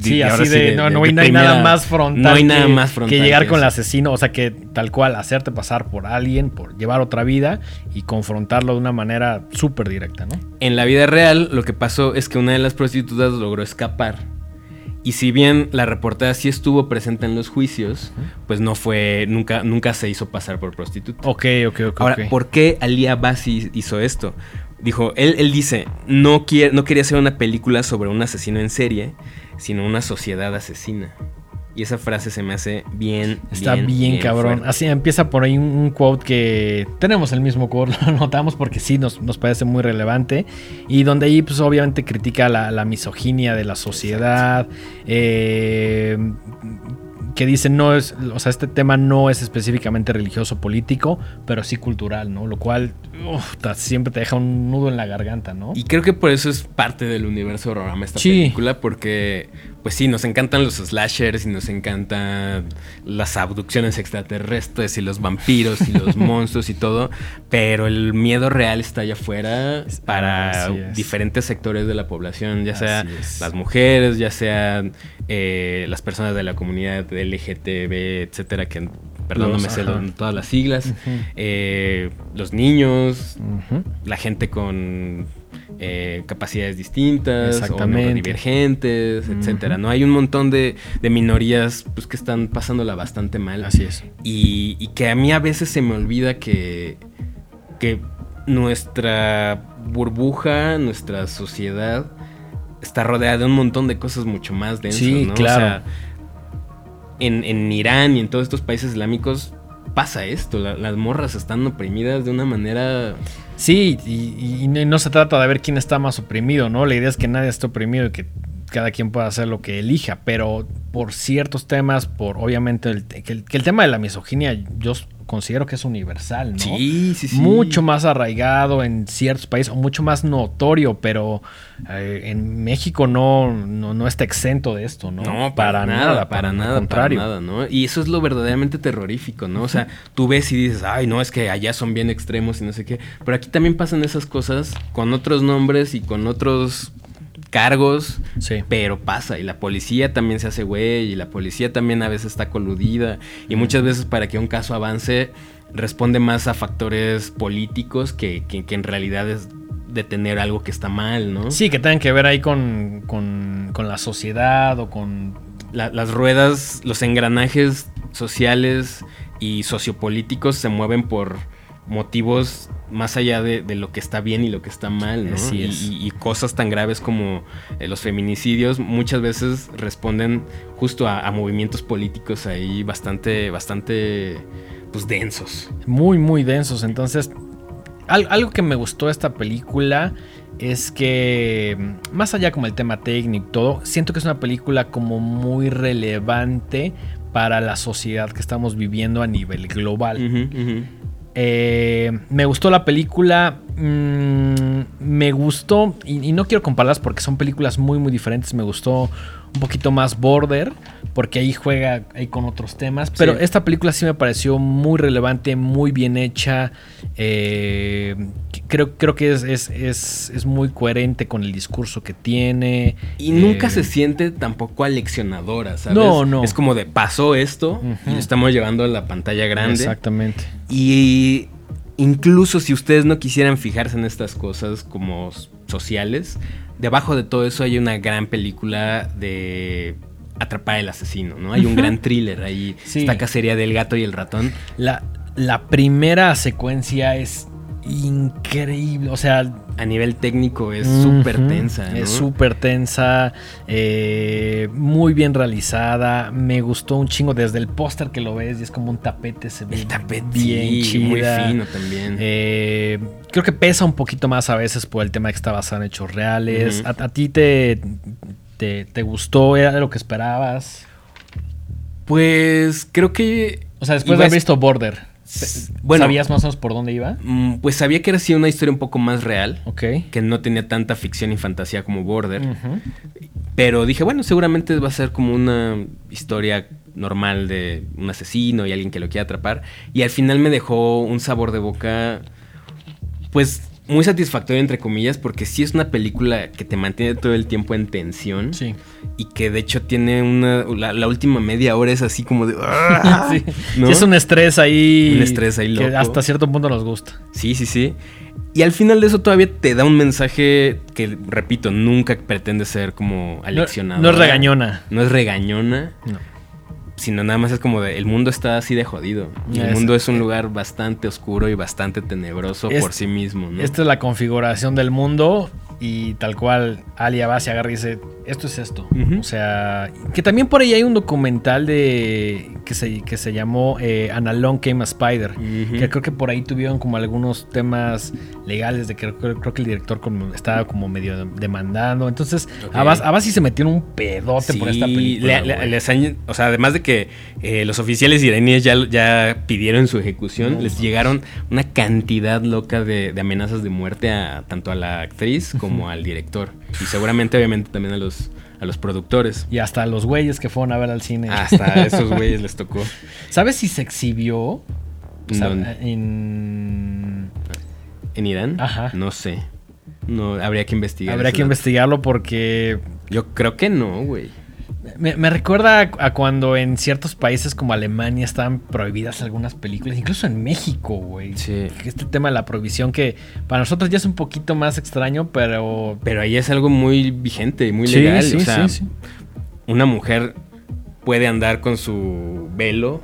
Sí, ahora así de, no, no hay, de no hay nada primera- más frontal. No hay que, nada más frontal. que llegar con el asesino, o sea, que tal cual hacerte pasar por alguien, por llevar otra vida y confrontarlo de una manera súper directa, ¿no? En la vida real, lo que pasó es que una de las prostitutas logró escapar. Y si bien la reportera sí estuvo presente en los juicios, pues no fue, nunca, nunca se hizo pasar por prostituta. Ok, ok, ok. Ahora. ¿por qué Ali Abassi hizo esto? Dijo, él, él dice, no, quiere, no quería hacer una película sobre un asesino en serie, sino una sociedad asesina. Y esa frase se me hace bien. Está bien, cabrón. fuerte. Así empieza por ahí un, un quote que tenemos el mismo quote, lo notamos porque sí nos, nos parece muy relevante. Y donde ahí, pues obviamente critica la, la misoginia de la sociedad. eh, que dice no es, o sea, este tema no es específicamente religioso político, pero sí cultural, ¿no? Lo cual uf, siempre te deja un nudo en la garganta, ¿no? Y creo que por eso es parte del universo Horrorama esta Sí. película, porque, pues sí, nos encantan los slashers y nos encantan las abducciones extraterrestres y los vampiros y los monstruos y todo, pero el miedo real está allá afuera para diferentes sectores de la población, ya sea las mujeres, ya sean eh, las personas de la comunidad LGTB, etcétera, que perdón, no Los- me sé ajá. todas las siglas, eh, los niños, la gente con eh, capacidades distintas o Exactamente. neurodivergentes, etcétera. No hay un montón de, de minorías pues, que están pasándola bastante mal. Así es. Y, y que a mí a veces se me olvida que, que nuestra burbuja, nuestra sociedad está rodeada de un montón de cosas mucho más densas, Sí, ¿no? O claro. sea, en, en Irán y en todos estos países islámicos pasa esto. la- las morras están oprimidas de una manera Sí, y, y no se trata de ver quién está más oprimido, ¿no? La idea es que nadie esté oprimido y que cada quien pueda hacer lo que elija, pero por ciertos temas, por obviamente el, que, el, que el tema de la misoginia yo considero que es universal, ¿no? Sí, sí, sí. Mucho más arraigado en ciertos países, o mucho más notorio, pero eh, en México no, no, no está exento de esto, ¿no? No, para, nada, para nada, contrario. para nada, ¿no? Y eso es lo verdaderamente terrorífico, ¿no? O sea, tú ves y dices, ay, no, es que allá son bien extremos y no sé qué. Pero aquí también pasan esas cosas con otros nombres y con otros cargos, Sí. pero pasa. Y la policía también se hace güey, y la policía también a veces está coludida. Y muchas veces para que un caso avance, responde más a factores políticos que, que, que en realidad es detener algo que está mal, ¿no? Sí, que tengan que ver ahí con, con, con la sociedad o con la- las ruedas, los engranajes sociales y sociopolíticos se mueven por motivos más allá de, de lo que está bien y lo que está mal, ¿no? Así Y- es. Y, y cosas tan graves como eh, los feminicidios muchas veces responden justo a, a movimientos políticos ahí bastante, bastante, pues densos. muy, muy densos. Entonces, al- algo que me gustó de esta película es que, mm, más allá como el tema técnico y todo, siento que es una película como muy relevante para la sociedad que estamos viviendo a nivel global. Eh, me gustó la película. mm, me gustó. Y, y no quiero compararlas porque son películas muy, muy diferentes. Me gustó un poquito más Border. Porque ahí juega ahí con otros temas. Pero Sí. esta película sí me pareció muy relevante, muy bien hecha. eh, creo, creo que es, es, es- es muy coherente con el discurso que tiene. Y nunca eh, se siente tampoco aleccionadora, ¿sabes? No, no. Es como de pasó esto y lo estamos llevando a la pantalla grande. Exactamente. Y incluso si ustedes no quisieran fijarse en estas cosas como sociales, debajo de todo eso hay una gran película de atrapar al asesino, ¿no? Hay un gran thriller ahí. Sí. Esta cacería del gato y el ratón. La, la primera secuencia es increíble. O sea, A nivel técnico es súper Ujú, tensa, ¿no? Es súper tensa, eh, muy bien realizada. Me gustó un chingo desde el póster que lo ves y es como un tapete. Se ve El tapete, bien sí, muy fino también. Eh, creo que pesa un poquito más a veces por el tema de que está basado en hechos reales. ¿A, a ti te, te, te gustó? ¿Era lo que esperabas? Pues creo que... O sea, después de haber visto Border, bueno, ¿sabías más o menos por dónde iba? mm, Pues sabía que era así una historia un poco más real. Ok. Que no tenía tanta ficción y fantasía como Border. Pero dije, bueno, seguramente va a ser como una historia normal de un asesino y alguien que lo quiera atrapar. Y al final me dejó un sabor de boca, pues muy satisfactorio, entre comillas, porque sí es una película que te mantiene todo el tiempo en tensión. Sí. Y que de hecho tiene una. La, la última media hora es así como de. ¡ah! Sí. ¿no? Sí, es un estrés ahí. Un estrés ahí Que loco. hasta cierto punto nos gusta. Sí, sí, sí. Y al final de eso todavía te da un mensaje que, repito, nunca pretende ser como No, aleccionador. no es regañona. No es regañona, No. Sino nada más es como de el mundo está así de jodido. Y el mundo es un lugar bastante oscuro y bastante tenebroso Es- por sí mismo, ¿no? Esta es la configuración del mundo y tal cual Alia va, se agarra y dice, esto es esto. O sea, que también por ahí hay un documental de que se, que se llamó eh, An Along Came a Spider. Ujú. Que creo que por ahí tuvieron como algunos temas legales de que creo, creo que el director como estaba como medio demandando. Entonces, Ok. Abbas, Abbas sí se metió en un pedote por esta película. le- le- güey. les han- o sea, además de que eh, los oficiales iraníes ya, ya pidieron su ejecución, No, les llegaron una cantidad loca de, de amenazas de muerte a tanto a la actriz como al director. Y seguramente, obviamente, también a los, a los productores. Y hasta los güeyes que fueron a ver al cine. Hasta a esos güeyes les tocó. ¿Sabes si se exhibió? O sea, ¿Dónde? en... ¿En Irán? Ajá. No sé. No, habría que investigar. Habría que dato. investigarlo porque Yo creo que no, güey. Me, me recuerda a, a cuando en ciertos países como Alemania estaban prohibidas algunas películas, incluso en México, güey. Sí. Este tema de la prohibición que para nosotros ya es un poquito más extraño, pero... Pero ahí es algo muy vigente, muy Sí, legal. sí, o sea, sí, sí. una mujer puede andar con su velo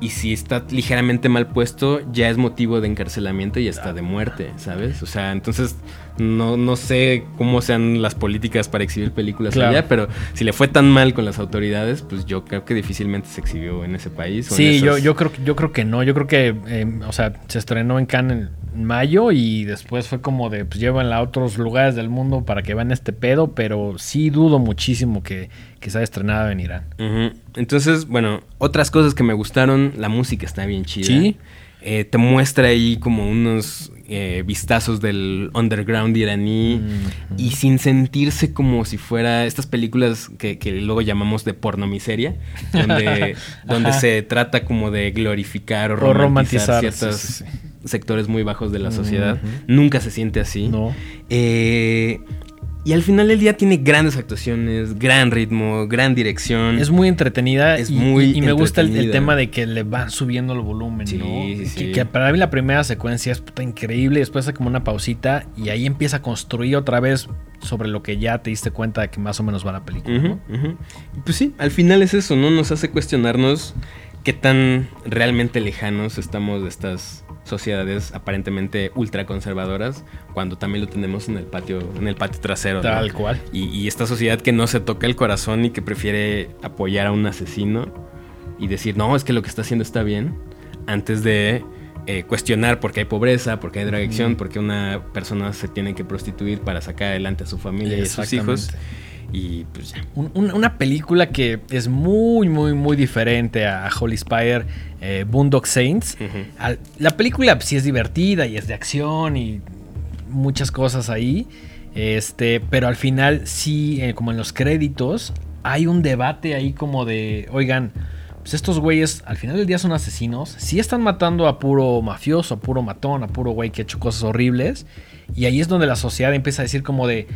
y si está ligeramente mal puesto ya es motivo de encarcelamiento y hasta de muerte, ¿sabes? O sea, entonces no, no sé cómo sean las políticas para exhibir películas Claro. allá, pero si le fue tan mal con las autoridades, pues yo creo que difícilmente se exhibió en ese país. o en Sí, yo, yo, creo, que- yo creo que no. Yo creo que, eh, o sea, se estrenó en Cannes mayo y después fue como de, pues llévenla a otros lugares del mundo para que vean este pedo, pero sí dudo muchísimo que, que se haya estrenado en Irán. Entonces, bueno, otras cosas que me gustaron, la música está bien chida. Sí. Eh, te muestra ahí como unos eh, vistazos del underground iraní y sin sentirse como si fuera estas películas que, que luego llamamos de porno miseria, donde, donde se trata como de glorificar o O romantizar, romantizar, ciertos sí, sí, sectores muy bajos de la sociedad. Ujú. Nunca se siente así. No. Eh, y al final del día tiene grandes actuaciones, gran ritmo, gran dirección. Es muy entretenida Es y, muy y me gusta el, tema de que le van subiendo el volumen, Sí, ¿no? sí, Que- sí. Que, para mí la primera secuencia es puta increíble, después hace como una pausita y ahí empieza a construir otra vez sobre lo que ya te diste cuenta de que más o menos va la película. Pues sí, al final es eso, ¿no? Nos hace cuestionarnos qué tan realmente lejanos estamos de estas sociedades aparentemente ultraconservadoras cuando también lo tenemos en el patio, en el patio trasero. ¿no? Tal cual. Y, y esta sociedad que no se toca el corazón y que prefiere apoyar a un asesino y decir, no, es que lo que está haciendo está bien, antes de eh, cuestionar por qué hay pobreza, por qué hay drogadicción, Ujú. por qué una persona se tiene que prostituir para sacar adelante a su familia y a sus hijos. Y pues ya. Un- un- una película que es muy, muy, muy diferente a Holy Spider, eh, Boondock Saints. Al- La película pues, sí es divertida y es de acción y muchas cosas ahí. Este, pero al final sí, eh, como en los créditos, hay un debate ahí como de, oigan, pues estos güeyes al final del día son asesinos, sí están matando a puro mafioso, a puro matón, a puro güey que ha hecho cosas horribles. Y ahí es donde la sociedad empieza a decir como de,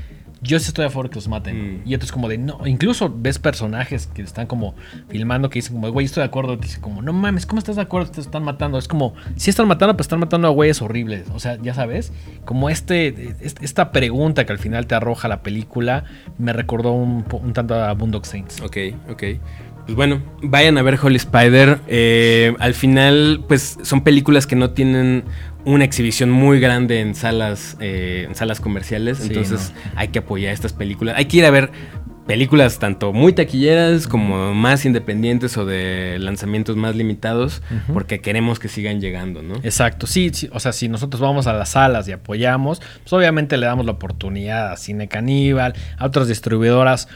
yo sí estoy a favor de que los maten. Mm. Y otros como de, no, incluso ves personajes que están como filmando que dicen como, güey, estoy de acuerdo. Dice como, no mames, ¿cómo estás de acuerdo? Te están matando. Es como, si están matando, pues están matando a güeyes horribles. O sea, ya sabes, como este, est- esta pregunta que al final te arroja la película, me recordó un, un tanto a Boondock Saints. Ok, ok. Pues bueno, vayan a ver Holy Spider. Eh, al final, pues son películas que no tienen una exhibición muy grande en salas, eh, en salas comerciales. Sí, entonces hay que apoyar estas películas. Hay que ir a ver películas tanto muy taquilleras como más independientes o de lanzamientos más limitados, porque queremos que sigan llegando, ¿no? Exacto, sí, sí, o sea, si nosotros vamos a las salas y apoyamos, pues obviamente le damos la oportunidad a Cine Caníbal, a otras distribuidoras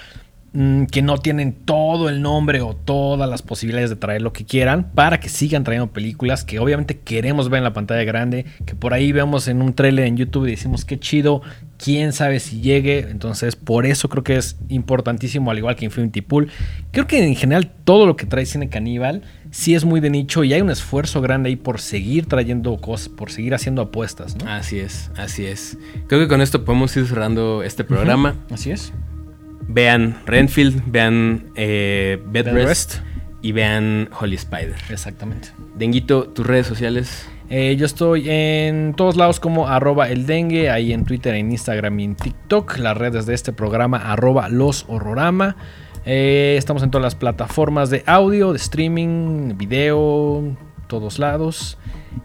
que no tienen todo el nombre o todas las posibilidades de traer lo que quieran para que sigan trayendo películas que obviamente queremos ver en la pantalla grande, que por ahí vemos en un trailer en YouTube y decimos qué chido, quién sabe si llegue, entonces por eso creo que es importantísimo, al igual que Infinity Pool. Creo que en general todo lo que trae Cine Caníbal sí es muy de nicho y hay un esfuerzo grande ahí por seguir trayendo cosas, por seguir haciendo apuestas, ¿no? Así es, así es. Creo que con esto podemos ir cerrando este programa. Así es. Vean Renfield, vean eh, Bed Bed Rest Rest. y vean Holy Spider. Exactamente. Denguito, tus redes sociales. Eh, yo estoy en todos lados como arroba el dengue, ahí en Twitter, en Instagram y en TikTok, las redes de este programa arroba los horrorama. Eh, estamos en todas las plataformas de audio, de streaming, video, todos lados.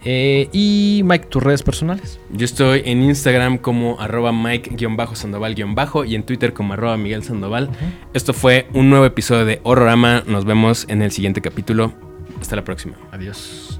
Eh, y Mike, tus redes personales. Yo estoy en Instagram como arroba Mike-Sandoval- y en Twitter como arroba Miguel Sandoval. Esto fue un nuevo episodio de Horrorama. Nos vemos en el siguiente capítulo. Hasta la próxima. Adiós.